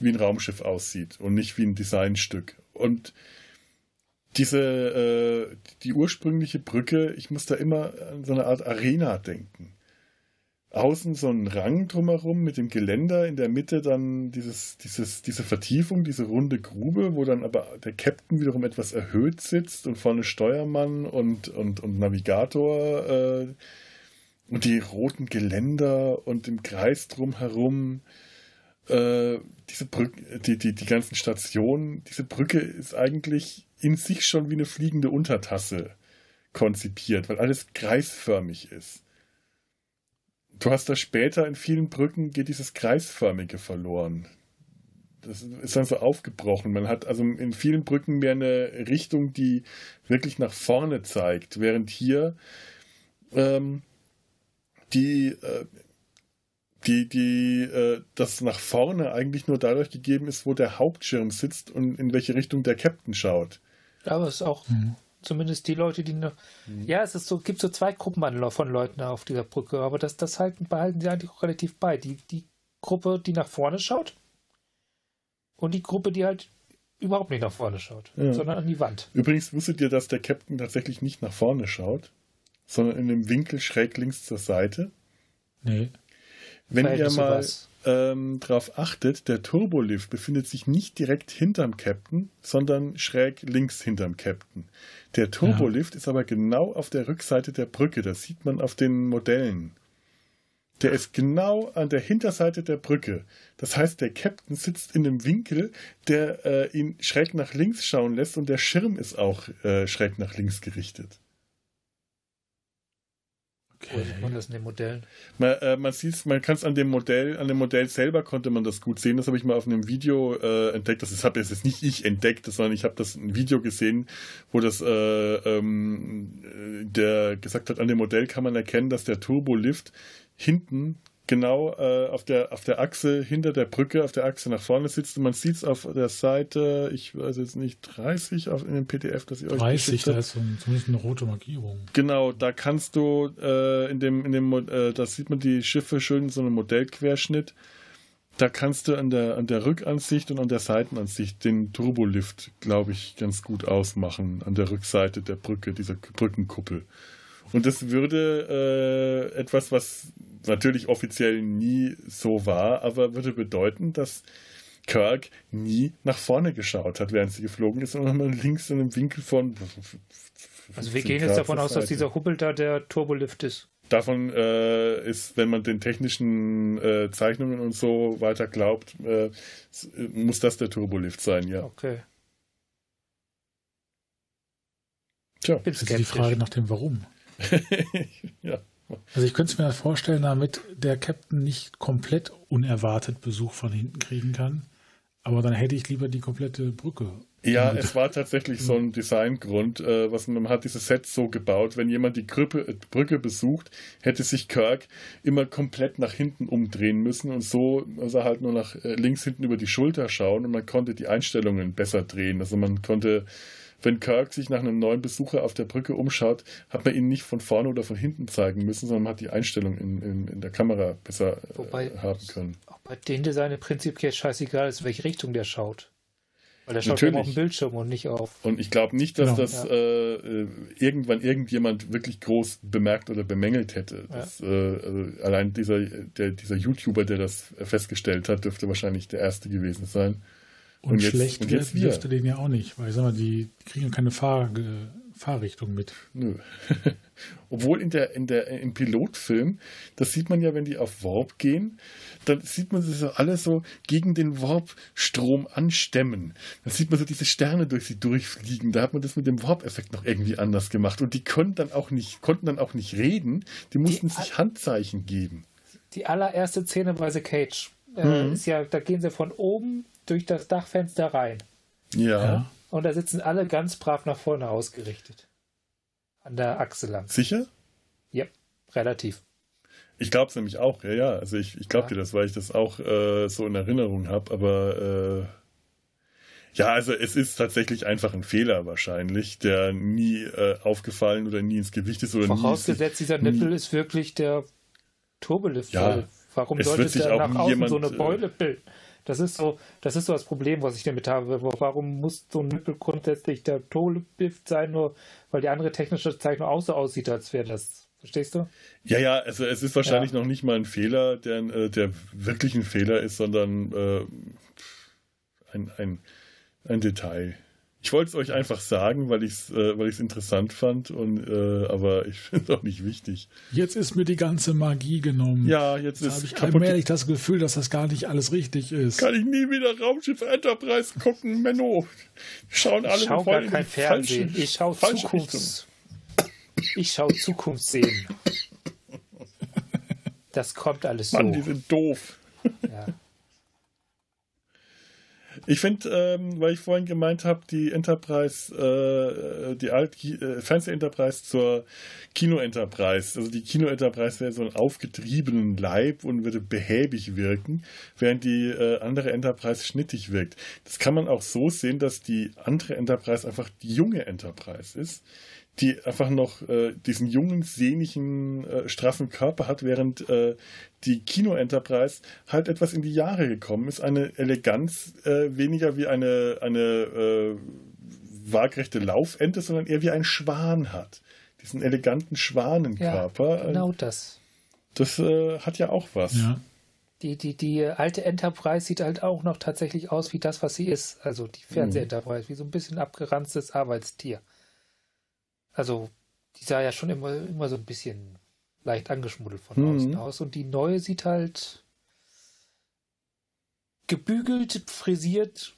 wie ein Raumschiff aussieht und nicht wie ein Designstück. Und diese, äh, die ursprüngliche Brücke, ich muss da immer an so eine Art Arena denken. Außen so ein Rang drumherum mit dem Geländer, in der Mitte dann dieses, dieses, diese Vertiefung, diese runde Grube, wo dann aber der Captain wiederum etwas erhöht sitzt und vorne Steuermann und, und, und Navigator äh, und die roten Geländer und im Kreis drumherum diese Brücke, die, die, die ganzen Stationen, diese Brücke ist eigentlich in sich schon wie eine fliegende Untertasse konzipiert, weil alles kreisförmig ist. Du hast da später in vielen Brücken geht dieses kreisförmige verloren. Das ist dann so aufgebrochen. Man hat also in vielen Brücken mehr eine Richtung, die wirklich nach vorne zeigt, während hier ähm, die äh, die, die, äh, das nach vorne eigentlich nur dadurch gegeben ist, wo der Hauptschirm sitzt und in welche Richtung der Captain schaut. Aber es ist auch mhm. zumindest die Leute, die noch. Mhm. Ja, es ist so, gibt so zwei Gruppen von Leuten auf dieser Brücke, aber das, das halten, behalten sie eigentlich auch relativ bei. Die, die Gruppe, die nach vorne schaut und die Gruppe, die halt überhaupt nicht nach vorne schaut, ja. sondern an die Wand. Übrigens wusstet ihr, dass der Captain tatsächlich nicht nach vorne schaut, sondern in dem Winkel schräg links zur Seite? Nee. Wenn ihr mal ähm, darauf achtet, der Turbolift befindet sich nicht direkt hinterm Captain, sondern schräg links hinterm Captain. Der Turbolift ja. ist aber genau auf der Rückseite der Brücke. Das sieht man auf den Modellen. Der ist genau an der Hinterseite der Brücke. Das heißt, der Captain sitzt in einem Winkel, der äh, ihn schräg nach links schauen lässt und der Schirm ist auch äh, schräg nach links gerichtet. Okay. Wo sieht man das in den Modellen? Man, äh, man sieht man kann es an dem Modell, an dem Modell selber konnte man das gut sehen. Das habe ich mal auf einem Video äh, entdeckt. Das habe jetzt nicht ich entdeckt, sondern ich habe das ein Video gesehen, wo das äh, ähm, der gesagt hat, an dem Modell kann man erkennen, dass der Turbolift hinten genau äh, auf, der, auf der Achse hinter der Brücke, auf der Achse nach vorne sitzt. Und man sieht es auf der Seite, ich weiß jetzt nicht, 30 auf, in dem PDF, das ich 30, euch 30, da ist so ein, zumindest eine rote Markierung. Genau, da kannst du äh, in dem, in dem äh, da sieht man die Schiffe schön in so einem Modellquerschnitt. Da kannst du an der, an der Rückansicht und an der Seitenansicht den Turbolift, glaube ich, ganz gut ausmachen. An der Rückseite der Brücke, dieser Brückenkuppel. Und das würde äh, etwas, was natürlich offiziell nie so war, aber würde bedeuten, dass Kirk nie nach vorne geschaut hat, während sie geflogen ist, sondern mal links in einem Winkel von. Also wir gehen jetzt davon aus, dass dieser Hubbel da der Turbolift ist. Davon äh, ist, wenn man den technischen äh, Zeichnungen und so weiter glaubt, äh, muss das der Turbolift sein, ja. Okay. Tja, das ist die Frage nach dem Warum. ja. Also ich könnte es mir vorstellen, damit der Captain nicht komplett unerwartet Besuch von hinten kriegen kann. Aber dann hätte ich lieber die komplette Brücke. Ja, es war tatsächlich so ein Designgrund, äh, was man hat dieses Set so gebaut, wenn jemand die Grüppe, äh, Brücke besucht, hätte sich Kirk immer komplett nach hinten umdrehen müssen und so also halt nur nach äh, links hinten über die Schulter schauen und man konnte die Einstellungen besser drehen. Also man konnte wenn Kirk sich nach einem neuen Besucher auf der Brücke umschaut, hat man ihn nicht von vorne oder von hinten zeigen müssen, sondern man hat die Einstellung in, in, in der Kamera besser äh, Wobei haben können. Auch bei den Designen prinzipiell scheißegal ist, in welche Richtung der schaut. Weil der schaut Natürlich. immer auf den Bildschirm und nicht auf. Und ich glaube nicht, dass genau. das ja. äh, irgendwann irgendjemand wirklich groß bemerkt oder bemängelt hätte. Das, ja. äh, also allein dieser, der, dieser YouTuber, der das festgestellt hat, dürfte wahrscheinlich der erste gewesen sein. Und, und jetzt, schlecht und jetzt dürfte den ja auch nicht, weil ich sag mal, die kriegen keine Fahr Fahrrichtung mit. Nö. Obwohl in der, in der, im Pilotfilm, das sieht man ja, wenn die auf Warp gehen, dann sieht man sie so alle so gegen den Warp-Strom anstemmen. Dann sieht man so diese Sterne durch sie durchfliegen. Da hat man das mit dem Warp-Effekt noch irgendwie anders gemacht. Und die konnten dann auch nicht, konnten dann auch nicht reden. Die mussten die sich Handzeichen geben. Die allererste Szene bei The Cage äh, mhm. ist ja, da gehen sie von oben durch das Dachfenster rein. Ja. ja. Und da sitzen alle ganz brav nach vorne ausgerichtet. An der Achse lang. Sicher? Ja, relativ. Ich glaube es nämlich auch, ja, ja. Also ich, ich glaube ja. dir das, weil ich das auch äh, so in Erinnerung habe, aber äh, ja, also es ist tatsächlich einfach ein Fehler wahrscheinlich, der nie äh, aufgefallen oder nie ins Gewicht ist. Oder Vorausgesetzt, nie, dieser Nippel ist wirklich der Turbolift. Ja, Warum sollte der nach außen jemand, so eine Beule bilden? Das ist so, das ist so das Problem, was ich damit habe. Warum muss so ein Nippel grundsätzlich der Tolift sein, nur weil die andere technische Zeichnung auch so aussieht, als wäre das. Verstehst du? Ja, ja, also es ist wahrscheinlich ja. noch nicht mal ein Fehler, der, äh, der wirklich ein Fehler ist, sondern äh, ein, ein, ein Detail. Ich wollte es euch einfach sagen, weil ich es äh, weil interessant fand, und, äh, aber ich finde es auch nicht wichtig. Jetzt ist mir die ganze Magie genommen. Ja, jetzt, jetzt ist habe ich allmählich das Gefühl, dass das gar nicht alles richtig ist. Kann ich nie wieder Raumschiff Enterprise gucken, Menno. Schauen alle ich schau gar kein Fernsehen. ich schaue Zukunfts. Ich schaue Zukunftssehen. Das kommt alles Mann, so. Mann, die sind doof. Ja. Ich finde, ähm, weil ich vorhin gemeint habe, die Enterprise, äh, die Alt äh, Fernseh-Enterprise zur Kino-Enterprise. Also die Kino-Enterprise wäre so ein aufgetriebenen Leib und würde behäbig wirken, während die äh, andere Enterprise schnittig wirkt. Das kann man auch so sehen, dass die andere Enterprise einfach die junge Enterprise ist die einfach noch äh, diesen jungen, sehnigen, äh, straffen Körper hat, während äh, die Kino Enterprise halt etwas in die Jahre gekommen ist. Eine Eleganz äh, weniger wie eine, eine äh, waagrechte Laufente, sondern eher wie ein Schwan hat. Diesen eleganten Schwanenkörper. Ja, genau das. Das äh, hat ja auch was. Ja. Die, die, die alte Enterprise sieht halt auch noch tatsächlich aus wie das, was sie ist. Also die Fernseh-Enterprise, mhm. wie so ein bisschen abgeranztes Arbeitstier. Also, die sah ja schon immer, immer so ein bisschen leicht angeschmuddelt von mhm. außen aus. Und die neue sieht halt gebügelt, frisiert,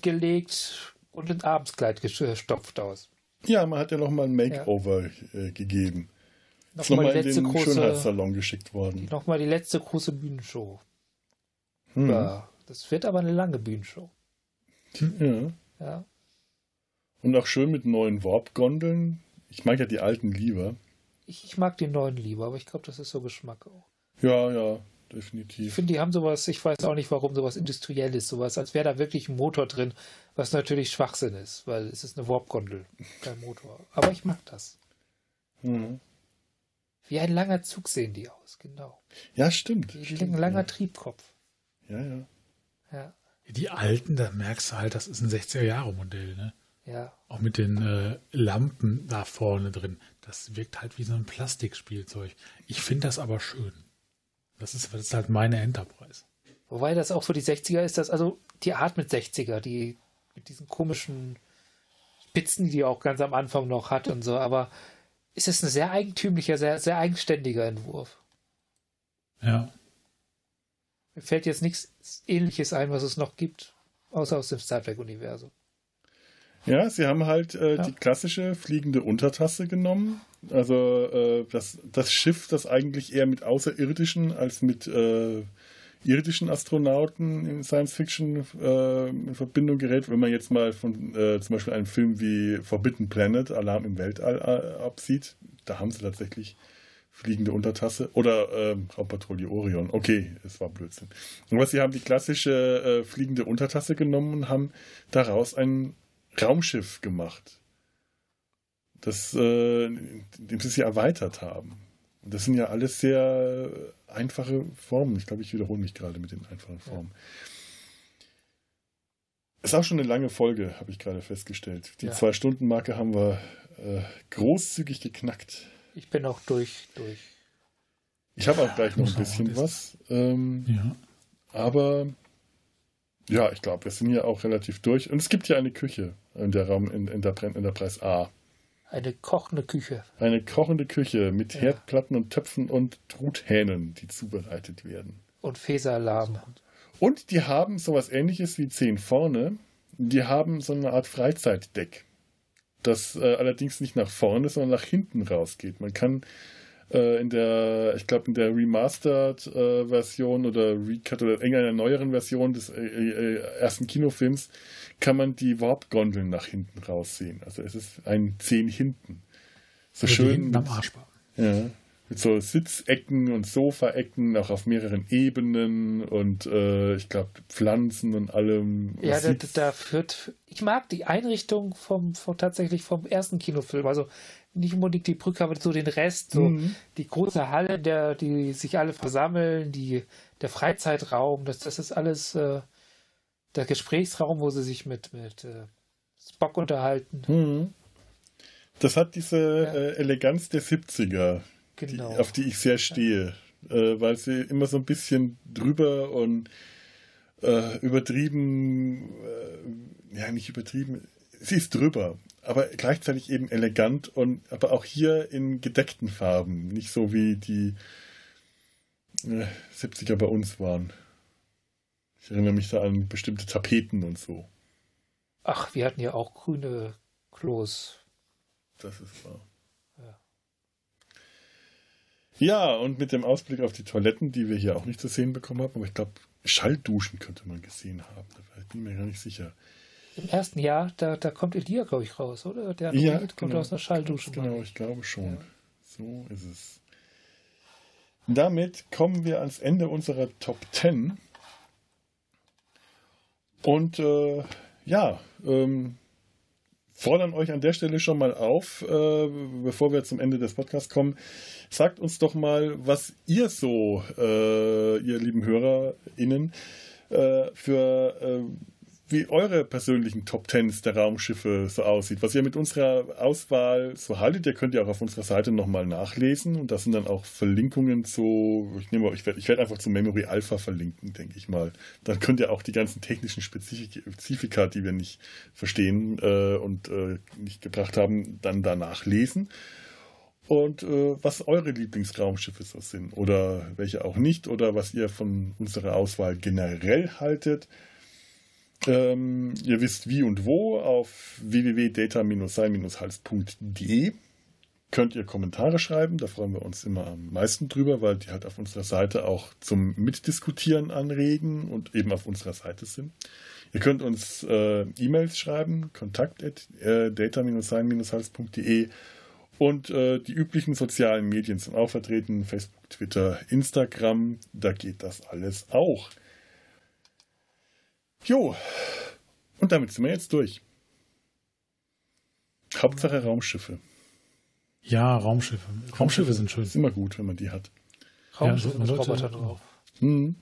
gelegt und ins Abendskleid gestopft aus. Ja, man hat ja noch mal ein Makeover ja. äh, gegeben. Nochmal noch in den große, Schönheitssalon geschickt worden. Nochmal die letzte große Bühnenshow. Hm. Ja, das wird aber eine lange Bühnenshow. Ja. ja. Und auch schön mit neuen Warp-Gondeln. Ich mag ja die alten lieber. Ich, ich mag die neuen lieber, aber ich glaube, das ist so Geschmack auch. Ja, ja, definitiv. Ich finde, die haben sowas, ich weiß auch nicht, warum sowas industrielles, sowas, als wäre da wirklich ein Motor drin, was natürlich Schwachsinn ist, weil es ist eine Warp-Gondel, kein Motor. Aber ich mag das. Mhm. Wie ein langer Zug sehen die aus, genau. Ja, stimmt. Wie stimmt, ein langer ja. Triebkopf. Ja, ja. Ja. Die alten, da merkst du halt, das ist ein 60er-Jahre-Modell, ne? Ja. Auch mit den äh, Lampen da vorne drin. Das wirkt halt wie so ein Plastikspielzeug. Ich finde das aber schön. Das ist, das ist halt meine Enterprise. Wobei das auch für die 60er ist, das also die Art mit 60er, die mit diesen komischen Spitzen, die auch ganz am Anfang noch hat und so, aber ist es ein sehr eigentümlicher, sehr, sehr eigenständiger Entwurf. Ja. Mir fällt jetzt nichts ähnliches ein, was es noch gibt, außer aus dem Star Trek-Universum. Ja, sie haben halt äh, Ja. die klassische fliegende Untertasse genommen. Also äh, das, das Schiff, das eigentlich eher mit Außerirdischen als mit äh, irdischen Astronauten in Science Fiction äh, in Verbindung gerät. Wenn man jetzt mal von äh, zum Beispiel einen Film wie Forbidden Planet, Alarm im Weltall äh, absieht, da haben sie tatsächlich fliegende Untertasse oder ähm, Raumpatrouille Orion. Okay, es war Blödsinn. Aber sie haben die klassische äh, fliegende Untertasse genommen und haben daraus ein Raumschiff gemacht. Das, äh, dem sie sie erweitert haben. Und das sind ja alles sehr einfache Formen. Ich glaube, ich wiederhole mich gerade mit den einfachen Formen. Ist auch schon eine lange Folge, habe ich gerade festgestellt. Die Ja. Zwei-Stunden-Marke haben wir äh, großzügig geknackt. Ich bin auch durch, durch. Ich habe auch gleich noch ein auch bisschen was. Ähm, Ja. aber ja, ich glaube, wir sind hier auch relativ durch. Und es gibt ja eine Küche der Raum in, in der Enterprise A. Eine kochende Küche. Eine kochende Küche mit Ja. Herdplatten und Töpfen und Truthähnen, die zubereitet werden. Und Fesalarm. Und die haben sowas ähnliches wie 10 vorne. Die haben so eine Art Freizeitdeck, das äh, allerdings nicht nach vorne, sondern nach hinten rausgeht. Man kann äh, in der, ich glaube, in der Remastered-Version oder Recut oder irgendeiner neueren Version des äh, äh, ersten Kinofilms kann man die Warp-Gondeln nach hinten raussehen. Also es ist ein 10 hinten. So Also die schön. hinten am Arsch ja, mit so Sitzecken und Sofaecken, auch auf mehreren Ebenen und äh, ich glaube Pflanzen und allem. Ja, Das da, da führt. Ich mag die Einrichtung vom, vom tatsächlich vom ersten Kinofilm. Also nicht unbedingt die Brücke, aber so den Rest, so Mhm. die große Halle, der, die sich alle versammeln, die, der Freizeitraum, das, das ist alles äh, der Gesprächsraum, wo sie sich mit, mit äh, Spock unterhalten. Mhm. Das hat diese Ja. äh, Eleganz der 70er, die, Genau. auf die ich sehr stehe, äh, weil sie immer so ein bisschen drüber und äh, übertrieben, äh, ja nicht übertrieben, sie ist drüber, aber gleichzeitig eben elegant und aber auch hier in gedeckten Farben, nicht so wie die äh, 70er bei uns waren. Ich erinnere mich da an bestimmte Tapeten und so. Ach, wir hatten ja auch grüne Klos. Das ist wahr. Ja. Ja, und mit dem Ausblick auf die Toiletten, die wir hier auch nicht zu sehen bekommen haben, aber ich glaube, Schallduschen könnte man gesehen haben. Da bin ich mir gar nicht sicher. Im ersten Jahr, da, da kommt Elia, glaube ich, raus, oder? Der Ja, Android kommt genau. aus einer Schalldusche. Genau, ich glaube schon. Ja. So ist es. Damit kommen wir ans Ende unserer Top 10. Und äh, ja, ähm, fordern euch an der Stelle schon mal auf, äh, bevor wir zum Ende des Podcasts kommen, sagt uns doch mal, was ihr so, äh, ihr lieben HörerInnen, äh, für äh, wie eure persönlichen Top Tens der Raumschiffe so aussieht, was ihr mit unserer Auswahl so haltet. Ihr könnt ja auch auf unserer Seite nochmal nachlesen und das sind dann auch Verlinkungen zu, ich nehme, ich werde werd einfach zu Memory Alpha verlinken, denke ich mal. Dann könnt ihr auch die ganzen technischen Spezifik Spezifika, die wir nicht verstehen äh, und äh, nicht gebracht haben, dann danach lesen. Und äh, was eure Lieblingsraumschiffe so sind oder welche auch nicht oder was ihr von unserer Auswahl generell haltet. Ähm, ihr wisst wie und wo auf www.data-sein-hals.de könnt ihr Kommentare schreiben, da freuen wir uns immer am meisten drüber, weil die halt auf unserer Seite auch zum Mitdiskutieren anregen und eben auf unserer Seite sind. Ihr könnt uns äh, E-Mails schreiben, kontakt at äh, und äh, die üblichen sozialen Medien sind auch vertreten, Facebook, Twitter, Instagram, da geht das alles auch. Jo, und damit sind wir jetzt durch. Hauptsache Raumschiffe. Ja, Raumschiffe. Raumschiffe sind schön. Ist immer gut, wenn man die hat. Raumschiffe Ja, mit Leute- Robotern drauf. Hm.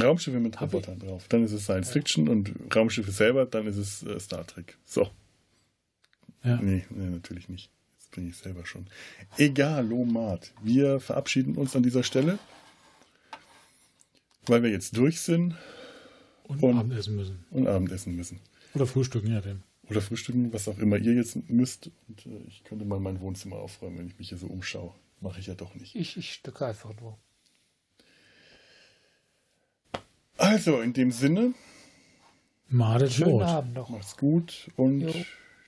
Raumschiffe mit Hab ich- Robotern drauf. Dann ist es Science Fiction und Raumschiffe selber, dann ist es äh, Star Trek. So. Ja. Nee, nee, natürlich nicht. Das bin ich selber schon. Egal, Lomat. Wir verabschieden uns an dieser Stelle, weil wir jetzt durch sind Und, Und- Abendessen müssen. und Abendessen müssen. Oder frühstücken, ja, dem. Oder frühstücken, was auch immer ihr jetzt müsst. Und äh, ich könnte mal mein Wohnzimmer aufräumen, wenn ich mich hier so umschaue. Mache ich ja doch nicht. Ich, ich stücke einfach nur. Also, in dem Sinne, Madet Schönen. Abend noch. macht's gut und Jo.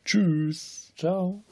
Tschüss. Ciao.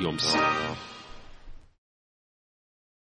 Eine